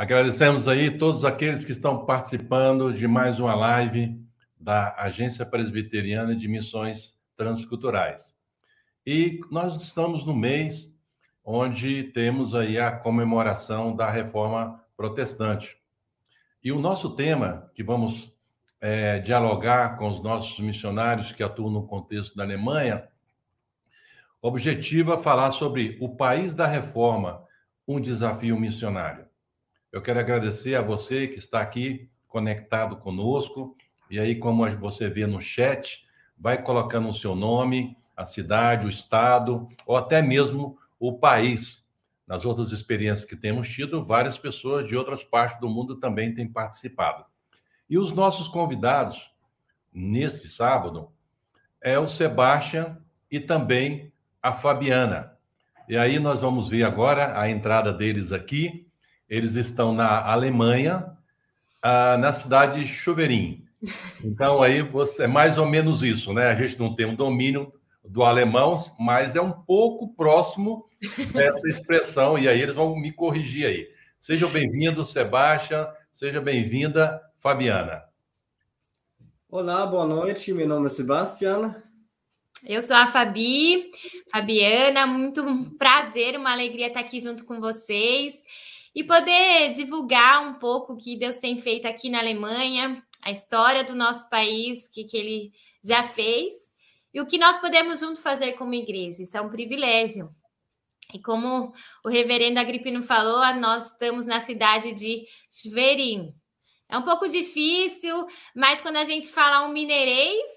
Agradecemos aí todos aqueles que estão participando de mais uma live da Agência Presbiteriana de Missões Transculturais. E nós estamos no mês onde temos aí a comemoração da Reforma Protestante. E o nosso tema, que vamos é, dialogar com os nossos missionários que atuam no contexto da Alemanha, objetiva falar sobre o país da reforma, um desafio missionário. Eu quero agradecer a você que está aqui conectado conosco, e aí, como você vê no chat, vai colocando o seu nome, a cidade, o estado, ou até mesmo o país. Nas outras experiências que temos tido, várias pessoas de outras partes do mundo também têm participado. E os nossos convidados, neste sábado, é o Sebastian e também a Fabiana. E aí nós vamos ver agora a entrada deles aqui. Eles estão na Alemanha, ah, na cidade de Chuveirinho. Então, aí você, é mais ou menos isso, né? A gente não tem um domínio do alemão, mas é um pouco próximo dessa expressão, e aí eles vão me corrigir aí. Sejam bem-vindos, Sebastião, seja bem-vinda, Fabiana. Olá, boa noite, meu nome é Sebastião. Eu sou a Fabi, Fabiana, muito prazer, uma alegria estar aqui junto com vocês e poder divulgar um pouco o que Deus tem feito aqui na Alemanha, a história do nosso país, o que, que ele já fez e o que nós podemos junto fazer como igreja. Isso é um privilégio. E como o reverendo Agripino falou, nós estamos na cidade de Schwerin. É um pouco difícil, mas quando a gente fala um mineirês,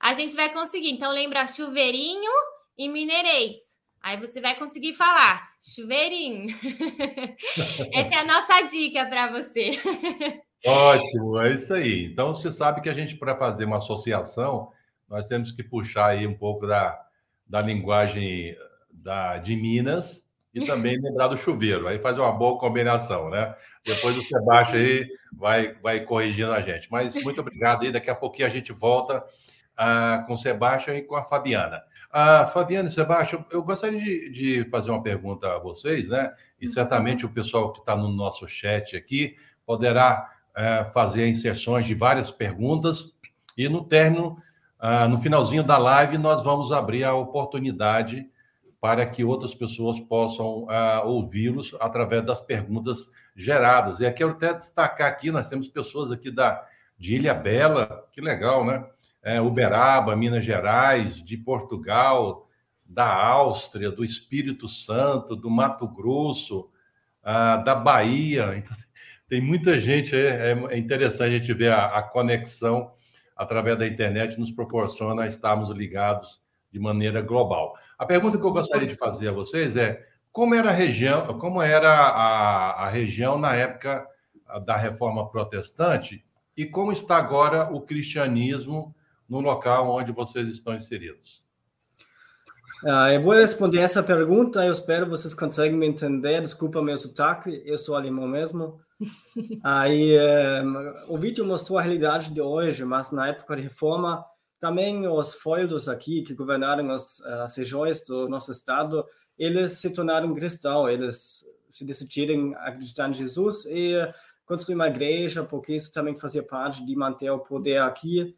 a gente vai conseguir. Então, lembra chuveirinho e mineirês. Aí você vai conseguir falar chuveirinho. Essa é a nossa dica para você. Ótimo, é isso aí. Então, você sabe que a gente, para fazer uma associação, nós temos que puxar aí um pouco da, da linguagem da, de Minas e também lembrar do chuveiro. Aí faz uma boa combinação, né? Depois o Sebastião aí vai, vai corrigindo a gente. Mas muito obrigado aí. Daqui a pouquinho a gente volta ah, com o Sebastião e com a Fabiana. Ah, Fabiana e Sebastião, eu gostaria de, de, fazer uma pergunta a vocês, né? E uhum. certamente o pessoal que está no nosso chat aqui poderá é, fazer inserções de várias perguntas e no término, ah, no finalzinho da live, nós vamos abrir a oportunidade para que outras pessoas possam ah, ouvi-los através das perguntas geradas. E aqui eu quero até destacar aqui, nós temos pessoas aqui da, de Ilha Bela, que legal, né? É, Uberaba, Minas Gerais, de Portugal, da Áustria, do Espírito Santo, do Mato Grosso, ah, da Bahia. Então, tem muita gente, é, é interessante a gente ver a, a, conexão através da internet, nos proporciona estarmos ligados de maneira global. A pergunta que eu gostaria de fazer a vocês é como era a região, como era a, a região na época da reforma protestante e como está agora o cristianismo no local onde vocês estão inseridos? Uh, eu vou responder essa pergunta, eu espero que vocês conseguem me entender. Desculpa meu sotaque, eu sou alemão mesmo. Aí, um, o vídeo mostrou a realidade de hoje, mas na época da reforma, também os feudos aqui, que governaram as, as regiões do nosso estado, eles se tornaram cristãos, eles se decidiram acreditar em Jesus e construir uma igreja, porque isso também fazia parte de manter o poder aqui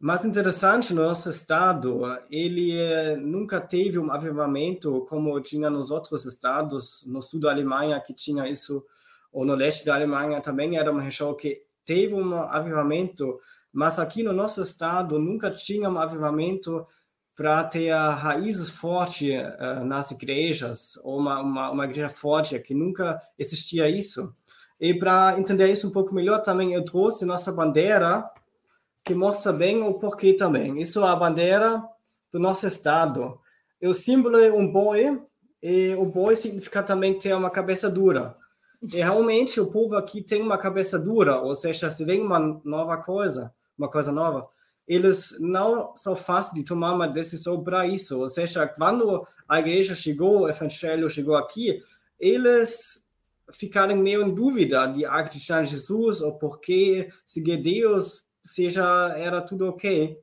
mas interessante, no nosso estado, ele eh, nunca teve um avivamento como tinha nos outros estados, no sul da Alemanha, que tinha isso, ou no leste da Alemanha também era uma região que teve um avivamento, mas aqui no nosso estado nunca tinha um avivamento para ter raízes fortes uh, nas igrejas, ou uma, uma, uma igreja forte, que nunca existia isso. E para entender isso um pouco melhor também, eu trouxe nossa bandeira, que mostra bem o porquê também. Isso é a bandeira do nosso estado. O símbolo é um boi, e o boi significa também ter uma cabeça dura. E realmente o povo aqui tem uma cabeça dura, ou seja, se vem uma nova coisa, uma coisa nova, eles não são fáceis de tomar uma decisão para isso. Ou seja, quando a igreja chegou, o evangelho chegou aqui, eles ficaram meio em dúvida de acreditar em Jesus ou porque seguir Deus seja era tudo ok.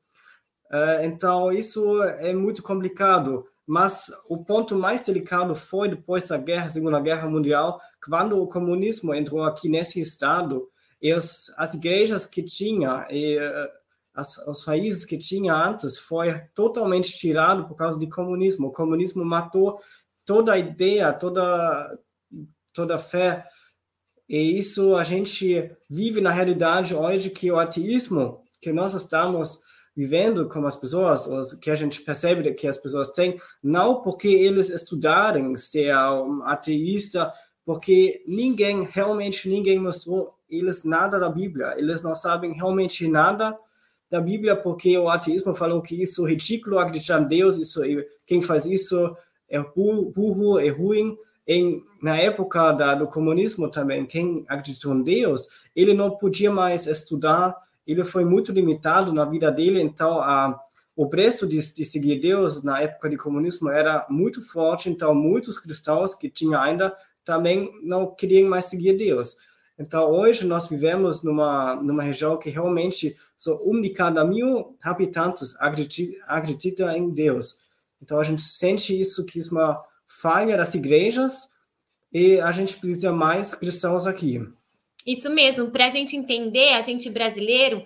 Uh, então isso é muito complicado. mas o ponto mais delicado foi depois da guerra, Segunda Guerra Mundial, quando o comunismo entrou aqui nesse estado, e as, as igrejas que tinha, e, eh, as, os raízes que tinha antes, foi totalmente tirado por causa do comunismo. O comunismo matou toda a ideia, toda, toda a fé. E isso a gente vive na realidade hoje que o ateísmo que nós estamos vivendo como as pessoas, que a gente percebe que as pessoas têm, não porque eles estudarem ser um ateísta, porque ninguém, realmente ninguém mostrou eles nada da Bíblia, eles não sabem realmente nada da Bíblia, porque o ateísmo falou que isso é ridículo, acreditar em Deus, isso, quem faz isso é burro, é ruim, em, na época da, do comunismo também, quem acreditou em Deus, ele não podia mais estudar, ele foi muito limitado na vida dele, então a, o preço de, de seguir Deus na época do comunismo era muito forte, então muitos cristãos que tinham ainda também não queriam mais seguir Deus. Então hoje nós vivemos numa numa região que realmente só um de cada mil habitantes acredita, acredita em Deus. Então a gente sente isso que é uma falha das igrejas e a gente precisa mais cristãos aqui. Isso mesmo, para a gente entender, a gente brasileiro,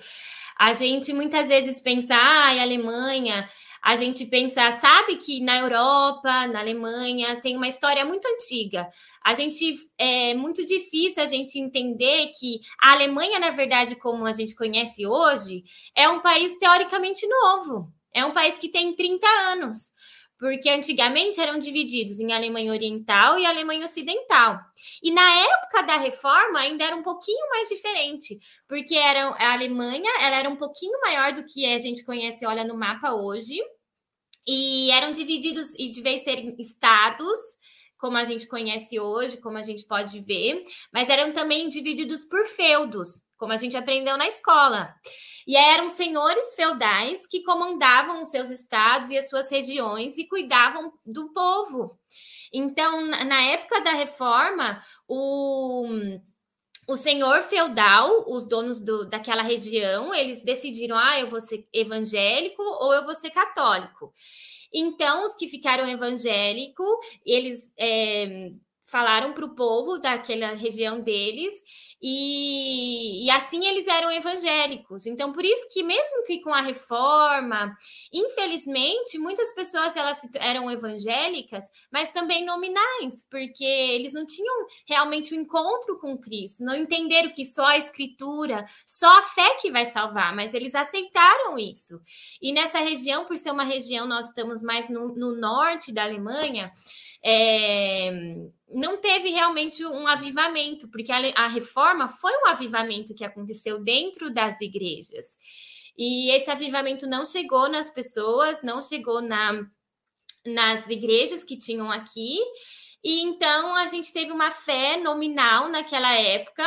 a gente muitas vezes pensa, ah, a Alemanha, a gente pensa, sabe que na Europa, na Alemanha, tem uma história muito antiga. A gente é muito difícil a gente entender que a Alemanha, na verdade, como a gente conhece hoje, é um país teoricamente novo. É um país que tem 30 anos porque antigamente eram divididos em Alemanha Oriental e Alemanha Ocidental. E na época da reforma ainda era um pouquinho mais diferente, porque era, a Alemanha ela era um pouquinho maior do que a gente conhece, olha no mapa hoje, e eram divididos, e de vez serem estados, como a gente conhece hoje, como a gente pode ver, mas eram também divididos por feudos, como a gente aprendeu na escola. E eram senhores feudais que comandavam os seus estados e as suas regiões e cuidavam do povo. Então, na época da reforma, o, o senhor feudal, os donos do, daquela região, eles decidiram: ah, eu vou ser evangélico ou eu vou ser católico. Então, os que ficaram evangélico, eles é, falaram para o povo daquela região deles e, e, assim eles eram evangélicos. Então, por isso que mesmo que com a reforma, infelizmente, muitas pessoas elas eram evangélicas, mas também nominais, porque eles não tinham realmente o um encontro com Cristo, não entenderam que só a escritura, só a fé que vai salvar, mas eles aceitaram isso. E nessa região, por ser uma região, nós estamos mais no, no norte da Alemanha, é, não teve realmente um avivamento, porque a, a reforma foi um avivamento que aconteceu dentro das igrejas. E esse avivamento não chegou nas pessoas, não chegou na, nas igrejas que tinham aqui, e então a gente teve uma fé nominal naquela época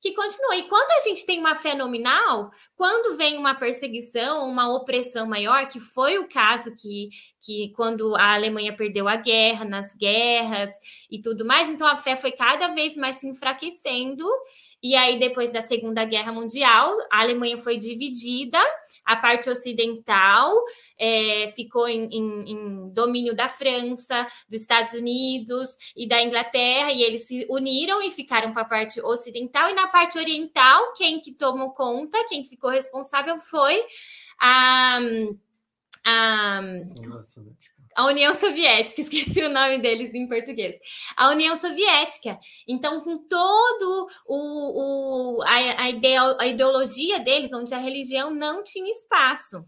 que continuou. E quando a gente tem uma fé nominal, quando vem uma perseguição, uma opressão maior, que foi o caso que, que quando a Alemanha perdeu a guerra, nas guerras e tudo mais, então a fé foi cada vez mais se enfraquecendo e aí, depois da Segunda Guerra Mundial, a Alemanha foi dividida, a parte ocidental é, ficou em, em, em, domínio da França, dos Estados Unidos e da Inglaterra, e eles se uniram e ficaram para a parte ocidental, e na parte oriental, quem que tomou conta, quem ficou responsável foi a. a Nossa, a União Soviética, esqueci o nome deles em português. A União Soviética. Então, com todo o, o a, a, ideo, a ideologia deles, onde a religião não tinha espaço.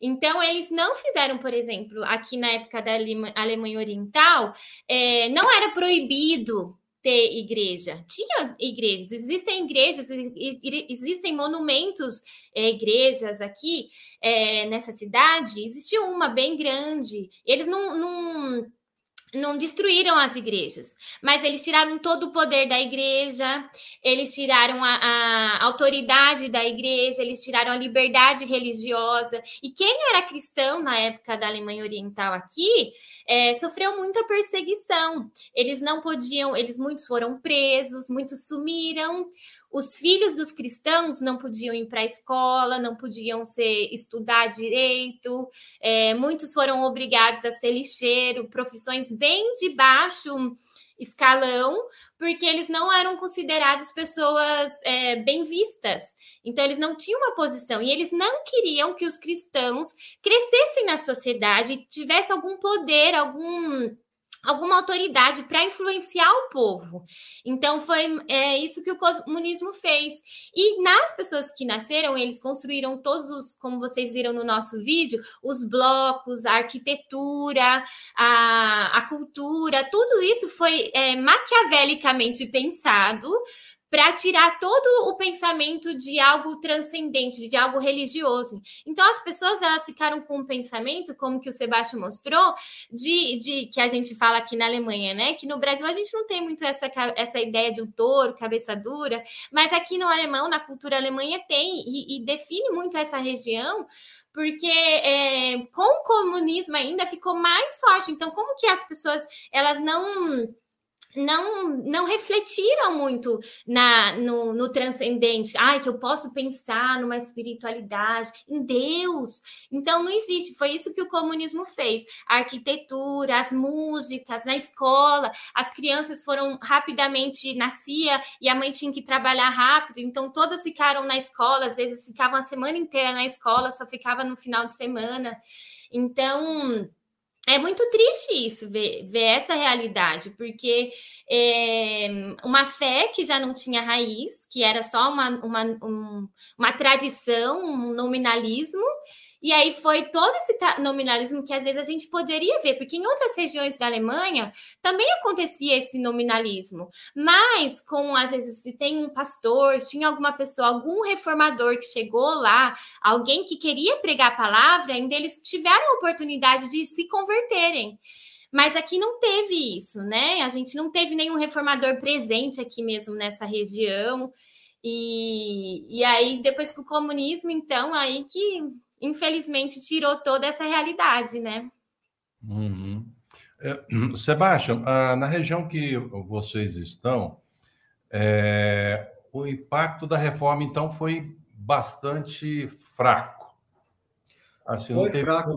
Então, eles não fizeram, por exemplo, aqui na época da Alemanha Oriental, é, não era proibido ter igreja. Tinha igrejas, existem igrejas, existem monumentos, é, igrejas aqui é, nessa cidade. Existiu uma bem grande. Eles não, não não destruíram as igrejas, mas eles tiraram todo o poder da igreja, eles tiraram a, a, autoridade da igreja, eles tiraram a liberdade religiosa. E quem era cristão na época da Alemanha Oriental aqui é, sofreu muita perseguição. Eles não podiam, eles muitos foram presos, muitos sumiram. Os filhos dos cristãos não podiam ir para a escola, não podiam ser estudar direito, é, muitos foram obrigados a ser lixeiro, profissões bem de baixo escalão, porque eles não eram considerados pessoas é, bem vistas. Então, eles não tinham uma posição e eles não queriam que os cristãos crescessem na sociedade, tivessem algum poder, algum alguma autoridade para influenciar o povo. Então foi é, isso que o comunismo fez. E nas pessoas que nasceram, eles construíram todos os, como vocês viram no nosso vídeo, os blocos, a arquitetura, a, a cultura, tudo isso foi é, maquiavelicamente pensado para tirar todo o pensamento de algo transcendente, de algo religioso. Então as pessoas elas ficaram com um pensamento, como que o Sebastião mostrou, de, de que a gente fala aqui na Alemanha, né? Que no Brasil a gente não tem muito essa, essa ideia de um touro, cabeça dura, mas aqui no alemão, na cultura alemã, tem e, e define muito essa região porque é, com o comunismo ainda ficou mais forte. Então, como que as pessoas elas não não não refletiram muito na no, no, transcendente. Ai, que eu posso pensar numa espiritualidade em Deus. Então não existe. Foi isso que o comunismo fez. A arquitetura, as músicas, na escola, as crianças foram rapidamente nascia e a mãe tinha que trabalhar rápido. Então todas ficaram na escola. Às vezes ficavam a semana inteira na escola, só ficava no final de semana. Então é muito triste isso, ver, ver essa realidade, porque é, uma fé que já não tinha raiz, que era só uma, uma, um, uma tradição, um nominalismo, e aí foi todo esse nominalismo que às vezes a gente poderia ver, porque em outras regiões da Alemanha também acontecia esse nominalismo. Mas com às vezes se tem um pastor, tinha alguma pessoa, algum reformador que chegou lá, alguém que queria pregar a palavra, ainda eles tiveram a oportunidade de se converterem. Mas aqui não teve isso, né? A gente não teve nenhum reformador presente aqui mesmo nessa região. E, e aí, depois que o comunismo, então, aí que infelizmente tirou toda essa realidade, né? Uhum. É, Sebastião, ah, na região que vocês estão, é, o impacto da reforma, então, foi bastante fraco. Assim, foi teve... fraco.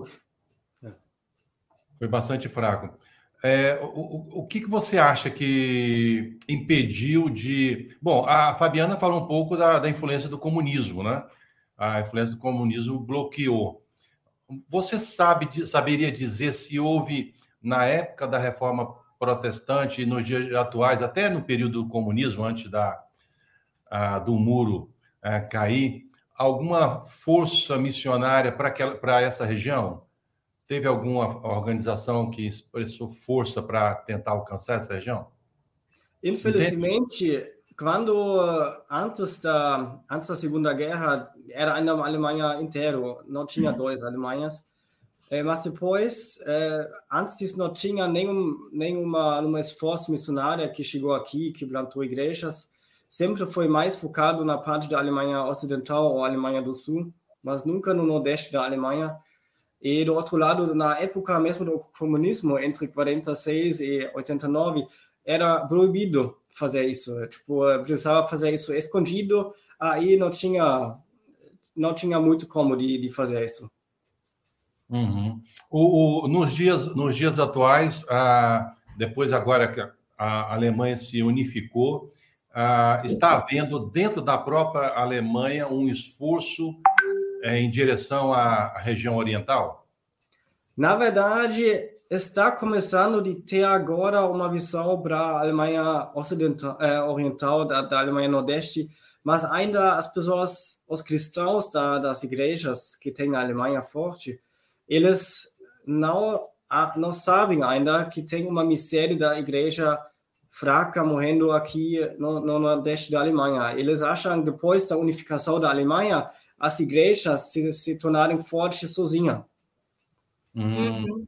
Foi bastante fraco. É, o, o que, que você acha que impediu de. Bom, a Fabiana falou um pouco da, da influência do comunismo, né? A influência do comunismo bloqueou. Você sabe, saberia dizer se houve, na época da reforma protestante e nos dias atuais, até no período do comunismo, antes da, a, do muro a, cair, alguma força missionária para essa região? Teve alguma organização que expressou força para tentar alcançar essa região? Infelizmente, quando antes da, antes da Segunda Guerra era ainda uma Alemanha inteira, não tinha uhum. dois Alemanhas. É, mas depois, é, antes disso, não tinha nenhum, nenhuma, nenhuma esforço missionário que chegou aqui, que plantou igrejas. Sempre foi mais focado na parte da Alemanha Ocidental ou Alemanha do Sul, mas nunca no Nordeste da Alemanha. E do outro lado, na época mesmo do comunismo, entre 46 e 89, era proibido fazer isso. Tipo, precisava fazer isso escondido, aí não tinha não tinha muito como de, de fazer isso. Uhum. O, o, nos, dias, nos dias atuais, ah, depois agora que a Alemanha se unificou, ah, está havendo dentro da própria Alemanha um esforço eh, em direção à região oriental? Na verdade, está começando de ter agora uma visão para a Alemanha ocidental, eh, oriental, da, da Alemanha nordeste, mas ainda as pessoas, os cristãos da, das igrejas que têm a Alemanha forte, eles não, não sabem ainda que tem uma miséria da igreja fraca morrendo aqui no, no Nordeste da Alemanha. Eles acham que depois da unificação da Alemanha, as igrejas se, se tornarem fortes sozinhas. Hum.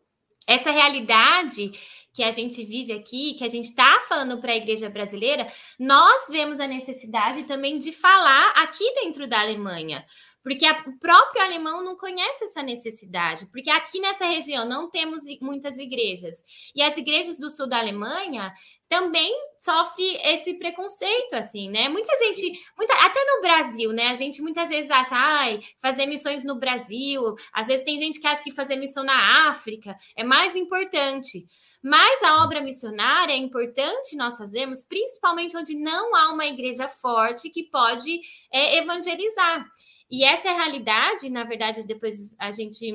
Essa realidade que a gente vive aqui, que a gente está falando para a igreja brasileira, nós vemos a necessidade também de falar aqui dentro da Alemanha. Porque a, o próprio alemão não conhece essa necessidade, porque aqui nessa região não temos muitas igrejas. E as igrejas do sul da Alemanha também sofrem esse preconceito, assim, né? Muita gente, muita, até no Brasil, né? A gente muitas vezes acha, ai, fazer missões no Brasil. Às vezes tem gente que acha que fazer missão na África é mais importante. Mas a obra missionária é importante nós fazermos, principalmente onde não há uma igreja forte que pode é, evangelizar. E essa é a realidade, na verdade, depois a gente.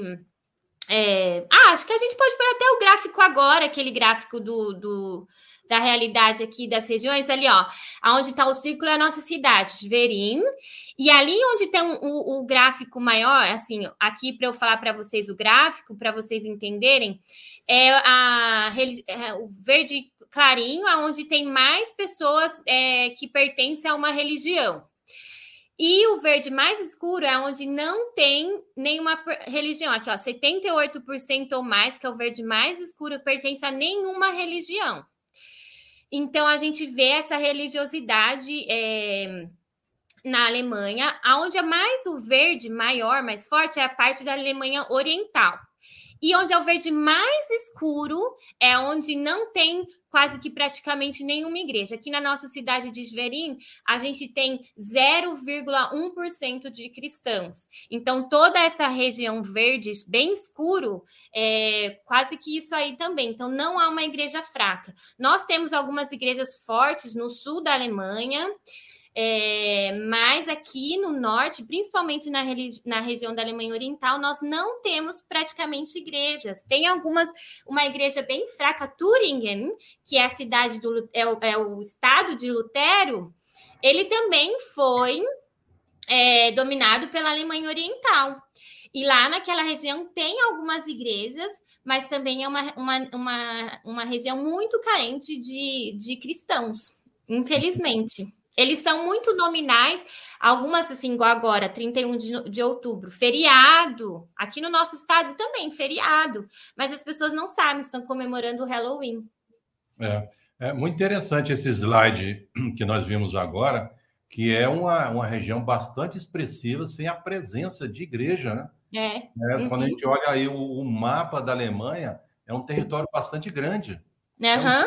É... Ah, acho que a gente pode pôr até o gráfico agora, aquele gráfico do, do da realidade aqui das regiões, ali, ó, aonde está o círculo é a nossa cidade, Verim, e ali onde tem o, gráfico maior, assim, aqui para eu falar para vocês o gráfico, para vocês entenderem, é, a, é o verde clarinho, aonde tem mais pessoas é, que pertencem a uma religião. E o verde mais escuro é onde não tem nenhuma religião. Aqui, ó, 78% ou mais, que é o verde mais escuro, pertence a nenhuma religião. Então, a gente vê essa religiosidade é, na Alemanha, onde é mais o verde maior, mais forte, é a parte da Alemanha Oriental. E onde é o verde mais escuro é onde não tem quase que praticamente nenhuma igreja. Aqui na nossa cidade de Esverim, a gente tem 0,1% de cristãos. Então, toda essa região verde, bem escuro, é quase que isso aí também. Então, não há uma igreja fraca. Nós temos algumas igrejas fortes no sul da Alemanha. É, mas aqui no norte, principalmente na, na região da Alemanha Oriental, nós não temos praticamente igrejas. Tem algumas, uma igreja bem fraca, Turingen, que é a cidade do é o, é o estado de Lutero, ele também foi é, dominado pela Alemanha Oriental. E lá naquela região tem algumas igrejas, mas também é uma, uma, uma, uma região muito carente de, de cristãos, infelizmente. Eles são muito nominais, algumas assim, igual agora, 31 de, de outubro, feriado. Aqui no nosso estado também, feriado. Mas as pessoas não sabem, estão comemorando o Halloween. É, é muito interessante esse slide que nós vimos agora, que é uma, uma região bastante expressiva, sem a presença de igreja, né? É. é uhum. Quando a gente olha aí o, o mapa da Alemanha, é um território bastante grande. Uhum. É, um,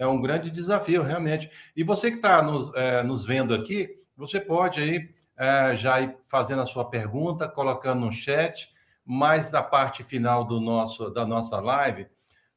é, um, grande desafio, realmente. E você que está nos, é, nos vendo aqui, você pode aí é, já ir fazendo a sua pergunta, colocando no chat, mais da parte final do nosso, da nossa live,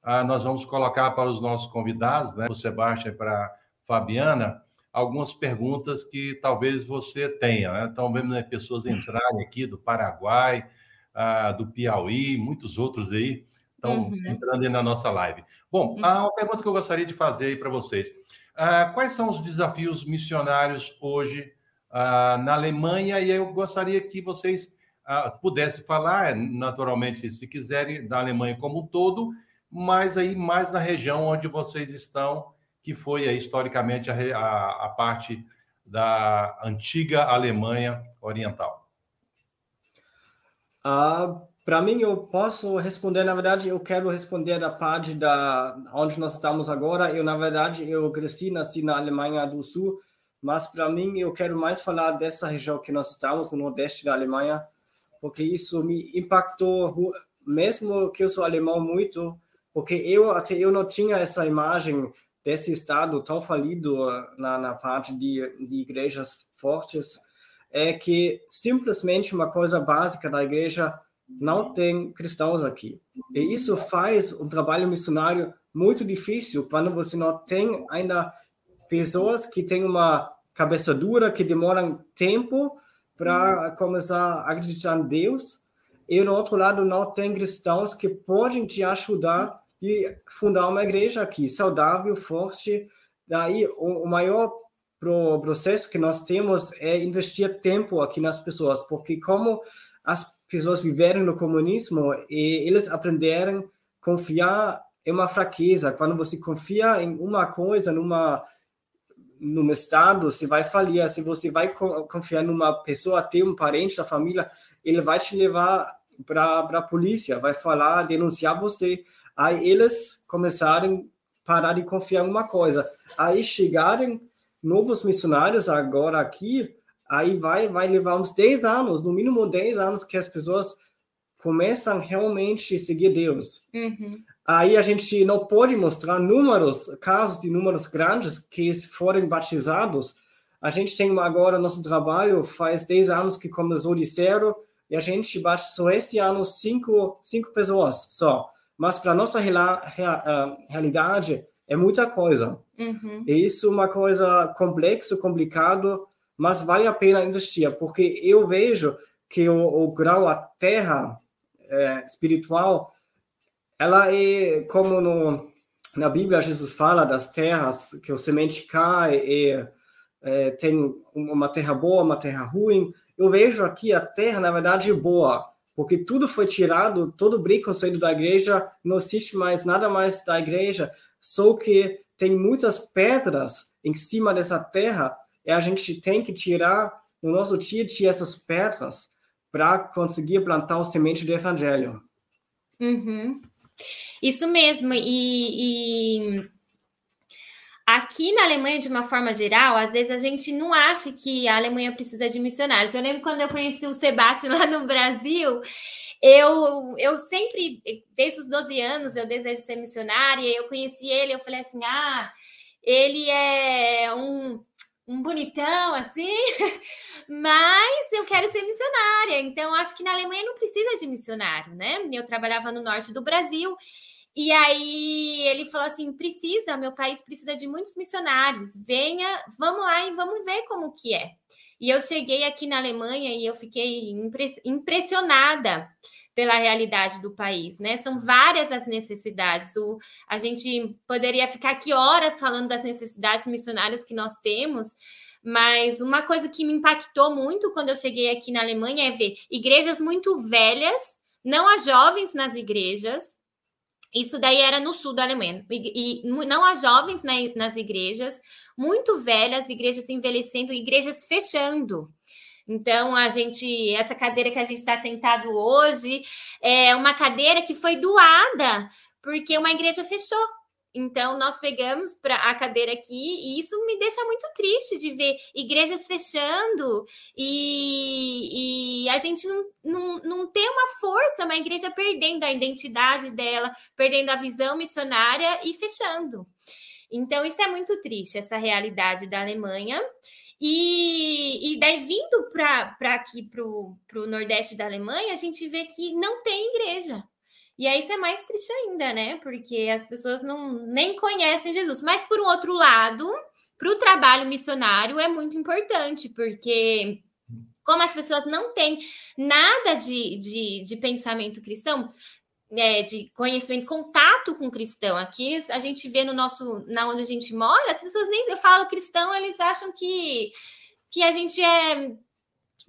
ah, nós vamos colocar para os nossos convidados, né, o Sebastião e para a Fabiana, algumas perguntas que talvez você tenha. Né? Então, vemos né, pessoas entrarem aqui do Paraguai, ah, do Piauí, muitos outros aí estão uhum. entrando aí na nossa live. Bom, uhum. a pergunta que eu gostaria de fazer aí para vocês. Uh, quais são os desafios missionários hoje uh, na Alemanha? E eu gostaria que vocês uh, pudessem falar, naturalmente, se quiserem, da Alemanha como um todo, mas aí mais na região onde vocês estão, que foi aí, historicamente a, a, a parte da antiga Alemanha Oriental. Ah, para mim, eu posso responder, na verdade, eu quero responder da parte da onde nós estamos agora. Eu, na verdade, eu cresci, nasci na Alemanha do Sul, mas para mim, eu quero mais falar dessa região que nós estamos, no nordeste da Alemanha, porque isso me impactou, mesmo que eu sou alemão muito, porque eu até eu não tinha essa imagem desse estado tão falido na, na parte de, de igrejas fortes, é que simplesmente uma coisa básica da igreja não tem cristãos aqui. E isso faz um trabalho missionário muito difícil quando você não tem ainda pessoas que têm uma cabeça dura, que demoram tempo para começar a acreditar em Deus. E, no outro lado, não tem cristãos que podem te ajudar e fundar uma igreja aqui, saudável, forte. Daí, o, maior processo que nós temos é investir tempo aqui nas pessoas, porque como as pessoas viveram no comunismo e eles aprenderam a confiar em uma fraqueza. Quando você confia em uma coisa, numa num estado, você vai falir. Se você vai confiar numa pessoa, ter um parente da família, ele vai te levar para a polícia, vai falar, denunciar você. Aí eles começaram parar de confiar em uma coisa. Aí chegarem novos missionários agora aqui, aí vai, vai levar uns 10 anos, no mínimo 10 anos, que as pessoas começam realmente a seguir Deus. Uhum. Aí a gente não pode mostrar números, casos de números grandes que forem batizados. A gente tem agora nosso trabalho, faz 10 anos que começou de zero, e a gente batizou esse ano cinco, cinco pessoas só. Mas para nossa real, real, realidade, é muita coisa. Uhum. E isso é uma coisa complexa, complicado, mas vale a pena investir, porque eu vejo que o, o grau, a terra é, espiritual, ela é como no, na Bíblia Jesus fala das terras que o semente cai e é, tem uma terra boa, uma terra ruim. Eu vejo aqui a terra, na verdade, boa, porque tudo foi tirado, todo o preconceito da igreja, não existe mais nada mais da igreja, só que tem muitas pedras em cima dessa terra a gente tem que tirar no nosso dia essas pedras para conseguir plantar o semente do evangelho. Uhum. Isso mesmo, e, e Aqui na Alemanha, de uma forma geral, às vezes a gente não acha que a Alemanha precisa de missionários. Eu lembro quando eu conheci o Sebastião lá no Brasil, eu, eu sempre, desde os 12 anos, eu desejo ser missionária. Eu conheci ele, eu falei assim: ah, ele é um, um bonitão assim, mas eu quero ser missionária. Então, acho que na Alemanha não precisa de missionário, né? Eu trabalhava no norte do Brasil e aí ele falou assim: precisa, meu país precisa de muitos missionários. Venha, vamos lá e vamos ver como que é. E eu cheguei aqui na Alemanha e eu fiquei impressionada pela realidade do país, né? São várias as necessidades. O, a gente poderia ficar aqui horas falando das necessidades missionárias que nós temos, mas uma coisa que me impactou muito quando eu cheguei aqui na Alemanha é ver igrejas muito velhas, não há jovens nas igrejas, isso daí era no sul da Alemanha. E, e não há jovens né, nas igrejas, muito velhas, igrejas envelhecendo, igrejas fechando. Então, a gente, essa cadeira que a gente está sentado hoje é uma cadeira que foi doada porque uma igreja fechou. Então, nós pegamos para a cadeira aqui e isso me deixa muito triste de ver igrejas fechando e, e a gente não, não, não ter uma força, uma igreja perdendo a identidade dela, perdendo a visão missionária e fechando. Então, isso é muito triste, essa realidade da Alemanha. E, e daí, vindo para aqui, para o Nordeste da Alemanha, a gente vê que não tem igreja. E aí isso é mais triste ainda, né? Porque as pessoas não nem conhecem Jesus. Mas por um outro lado, para o trabalho missionário é muito importante, porque como as pessoas não têm nada de, de, de pensamento cristão, é, de conhecimento, contato com cristão. Aqui a gente vê no nosso, na onde a gente mora, as pessoas nem eu falo cristão, eles acham que que a gente é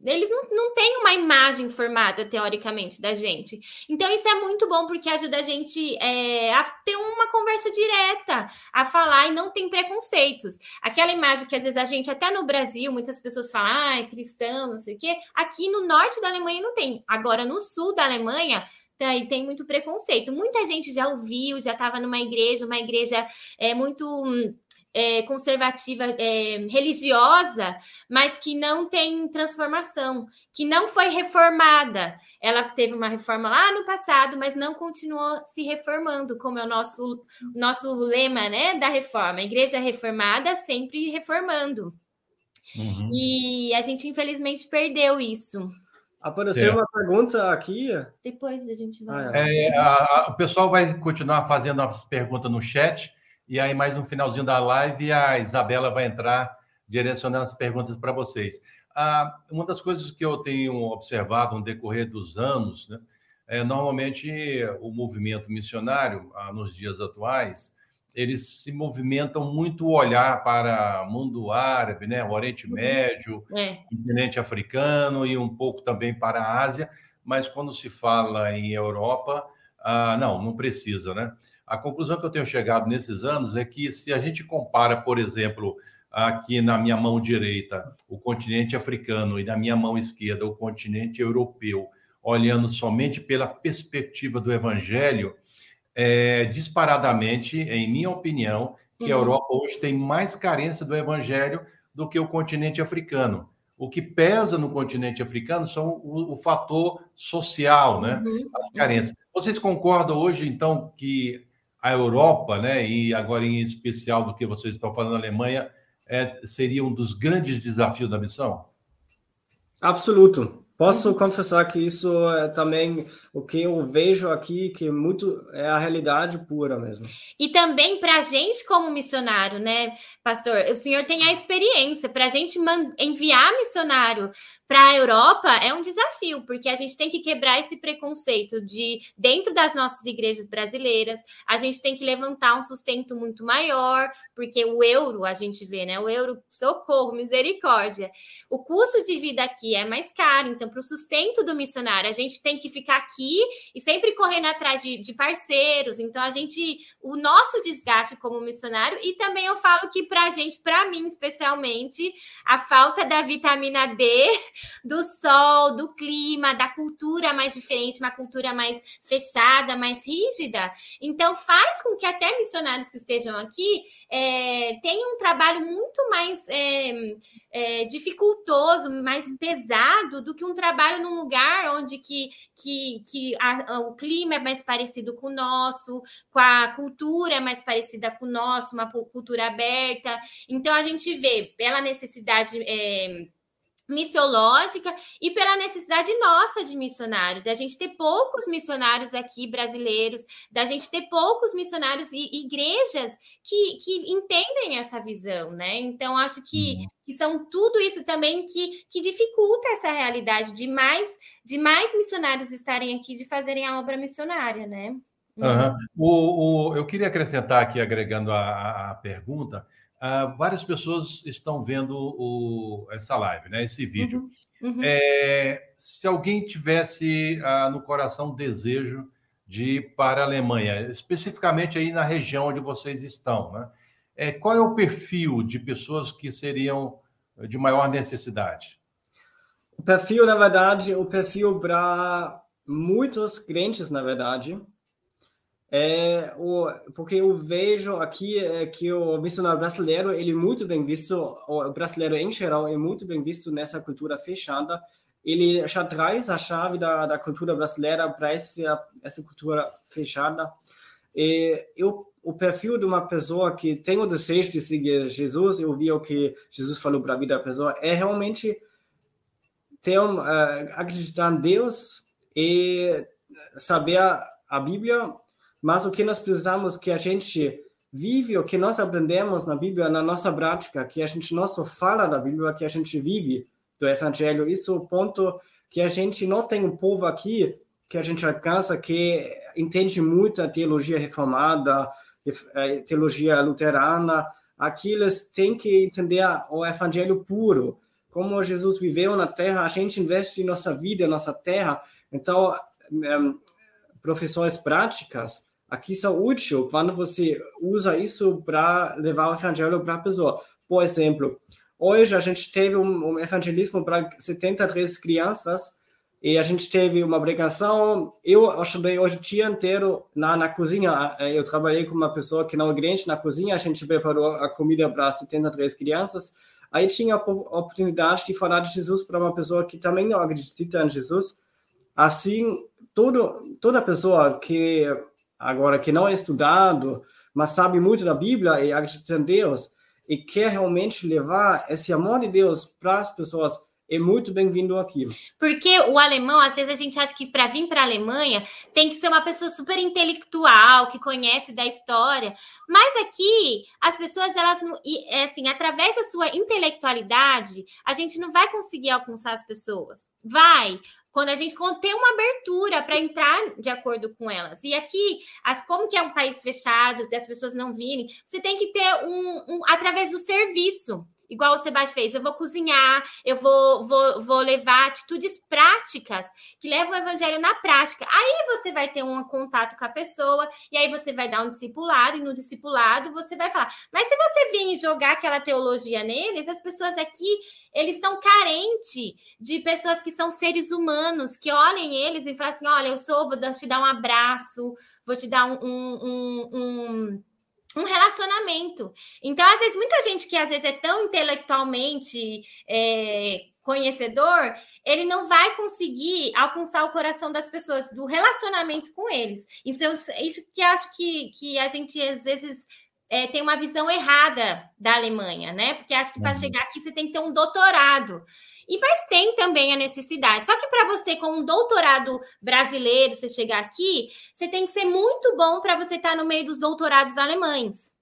eles não, não têm uma imagem formada, teoricamente, da gente. Então, isso é muito bom, porque ajuda a gente é, a ter uma conversa direta, a falar e não tem preconceitos. Aquela imagem que, às vezes, a gente, até no Brasil, muitas pessoas falam, ah, é cristão, não sei o quê. Aqui no norte da Alemanha não tem. Agora, no sul da Alemanha, tem, tem muito preconceito. Muita gente já ouviu, já estava numa igreja, uma igreja é muito hum, é, conservativa, é, religiosa, mas que não tem transformação, que não foi reformada. Ela teve uma reforma lá no passado, mas não continuou se reformando, como é o nosso, nosso lema né, da reforma. A igreja reformada sempre reformando. Uhum. E a gente, infelizmente, perdeu isso. Apareceu uma pergunta aqui. Depois a gente vai. Ah, é. É, a, a, o pessoal vai continuar fazendo as perguntas no chat. E aí, mais um finalzinho da live, a Isabela vai entrar direcionando as perguntas para vocês. Ah, uma das coisas que eu tenho observado no decorrer dos anos, né, é normalmente o movimento missionário, ah, nos dias atuais, eles se movimentam muito o olhar para o mundo árabe, né, o Oriente uhum. Médio, é. continente africano e um pouco também para a Ásia, mas quando se fala em Europa, ah, não, não precisa, né? A conclusão que eu tenho chegado nesses anos é que se a gente compara, por exemplo, aqui na minha mão direita o continente africano e na minha mão esquerda o continente europeu, olhando somente pela perspectiva do evangelho, é, disparadamente, em minha opinião, que a. Europa hoje tem mais carência do evangelho do que o continente africano. O que pesa no continente africano são o, o fator social, né? Uhum. As carências. Vocês concordam hoje, então, que a Europa, né, e agora em especial do que vocês estão falando, a Alemanha, é, seria um dos grandes desafios da missão? Absoluto. Posso confessar que isso é também o que eu vejo aqui, que muito é a realidade pura mesmo. E também para a gente como missionário, né, pastor? O senhor tem a experiência. Para a gente enviar missionário para a Europa é um desafio, porque a gente tem que quebrar esse preconceito de dentro das nossas igrejas brasileiras, a gente tem que levantar um sustento muito maior, porque o euro, a gente vê, né? O euro, socorro, misericórdia. O custo de vida aqui é mais caro, então, para o sustento do missionário, a gente tem que ficar aqui e sempre correndo atrás de, de parceiros. Então, a gente, o nosso desgaste como missionário, e também eu falo que para a gente, para mim especialmente, a falta da vitamina D do sol, do clima, da cultura mais diferente, uma cultura mais fechada, mais rígida. Então, faz com que até missionários que estejam aqui é, tenham um trabalho muito mais é, é, dificultoso, mais pesado do que um trabalho num lugar onde que, que, que a, o clima é mais parecido com o nosso, com a cultura é mais parecida com o nosso, uma cultura aberta. Então, a gente vê pela necessidade é, missiológica e pela necessidade nossa de missionários, da gente ter poucos missionários aqui brasileiros, da gente ter poucos missionários e igrejas que, que entendem essa visão, né? Então, acho que, uhum. que são tudo isso também que, que dificulta essa realidade de mais, de mais missionários estarem aqui, de fazerem a obra missionária, né? Uhum. O, o, eu queria acrescentar aqui, agregando a, a pergunta, Uh, várias pessoas estão vendo o, essa live, né? Esse vídeo. Uhum, uhum. É, se alguém tivesse uh, no coração o desejo de ir para a Alemanha, especificamente aí na região onde vocês estão, né? É, qual é o perfil de pessoas que seriam de maior necessidade? O perfil, na verdade, o perfil para muitos crentes, na verdade, é, o, porque eu vejo aqui é, que o missionário brasileiro ele é muito bem visto, o brasileiro em geral é muito bem visto nessa cultura fechada. Ele já traz a chave da, da cultura brasileira para essa, essa cultura fechada. E eu, o perfil de uma pessoa que tem o desejo de seguir Jesus, eu vi o que Jesus falou para a vida da pessoa, é realmente ter uh, acreditar em Deus e saber a Bíblia mas o que nós precisamos que a gente vive, o que nós aprendemos na Bíblia, na nossa prática, que a gente não só fala da Bíblia, que a gente vive do Evangelho. Isso é o ponto que a gente não tem um povo aqui que a gente alcança que entende muito a teologia reformada, a teologia luterana. Aqui eles têm que entender o Evangelho puro. Como Jesus viveu na Terra, a gente investe nossa vida, nossa terra. Então, um, profissões práticas aqui são úteis quando você usa isso para levar o evangelho para a pessoa. Por exemplo, hoje a gente teve um, um evangelismo para 73 crianças e a gente teve uma pregação. Eu ajudei hoje o dia inteiro na, na cozinha. Eu trabalhei com uma pessoa que não é crente na cozinha. A gente preparou a comida para 73 crianças. Aí tinha a oportunidade de falar de Jesus para uma pessoa que também não acredita em Jesus. Assim, todo, toda pessoa que agora que não é estudado, mas sabe muito da Bíblia e acredita em Deus e quer realmente levar esse amor de Deus para as pessoas, é muito bem-vindo aqui. Porque o alemão, às vezes a gente acha que para vir para a Alemanha tem que ser uma pessoa super intelectual, que conhece da história. Mas aqui, as pessoas, elas, é assim, através da sua intelectualidade, a gente não vai conseguir alcançar as pessoas. Vai, quando a gente tem uma abertura para entrar de acordo com elas. E aqui, as, como que é um país fechado, das pessoas não virem, você tem que ter um, um através do serviço. Igual o Sebastião fez, eu vou cozinhar, eu vou, vou, vou levar atitudes práticas que levam o evangelho na prática. Aí você vai ter um contato com a pessoa, e aí você vai dar um discipulado, e no discipulado você vai falar. Mas se você vir jogar aquela teologia neles, as pessoas aqui, eles estão carentes de pessoas que são seres humanos, que olhem eles e falam assim: olha, eu sou, vou te dar um abraço, vou te dar um, um, um um relacionamento. Então, às vezes, muita gente que às vezes é tão intelectualmente é, conhecedor, ele não vai conseguir alcançar o coração das pessoas, do relacionamento com eles. Isso, isso que acho que, que a gente às vezes é, tem uma visão errada da Alemanha, né? Porque acho que para uhum. chegar aqui você tem que ter um doutorado. E mas tem também a necessidade. Só que para você com um doutorado brasileiro, você chegar aqui, você tem que ser muito bom para você estar tá no meio dos doutorados alemães.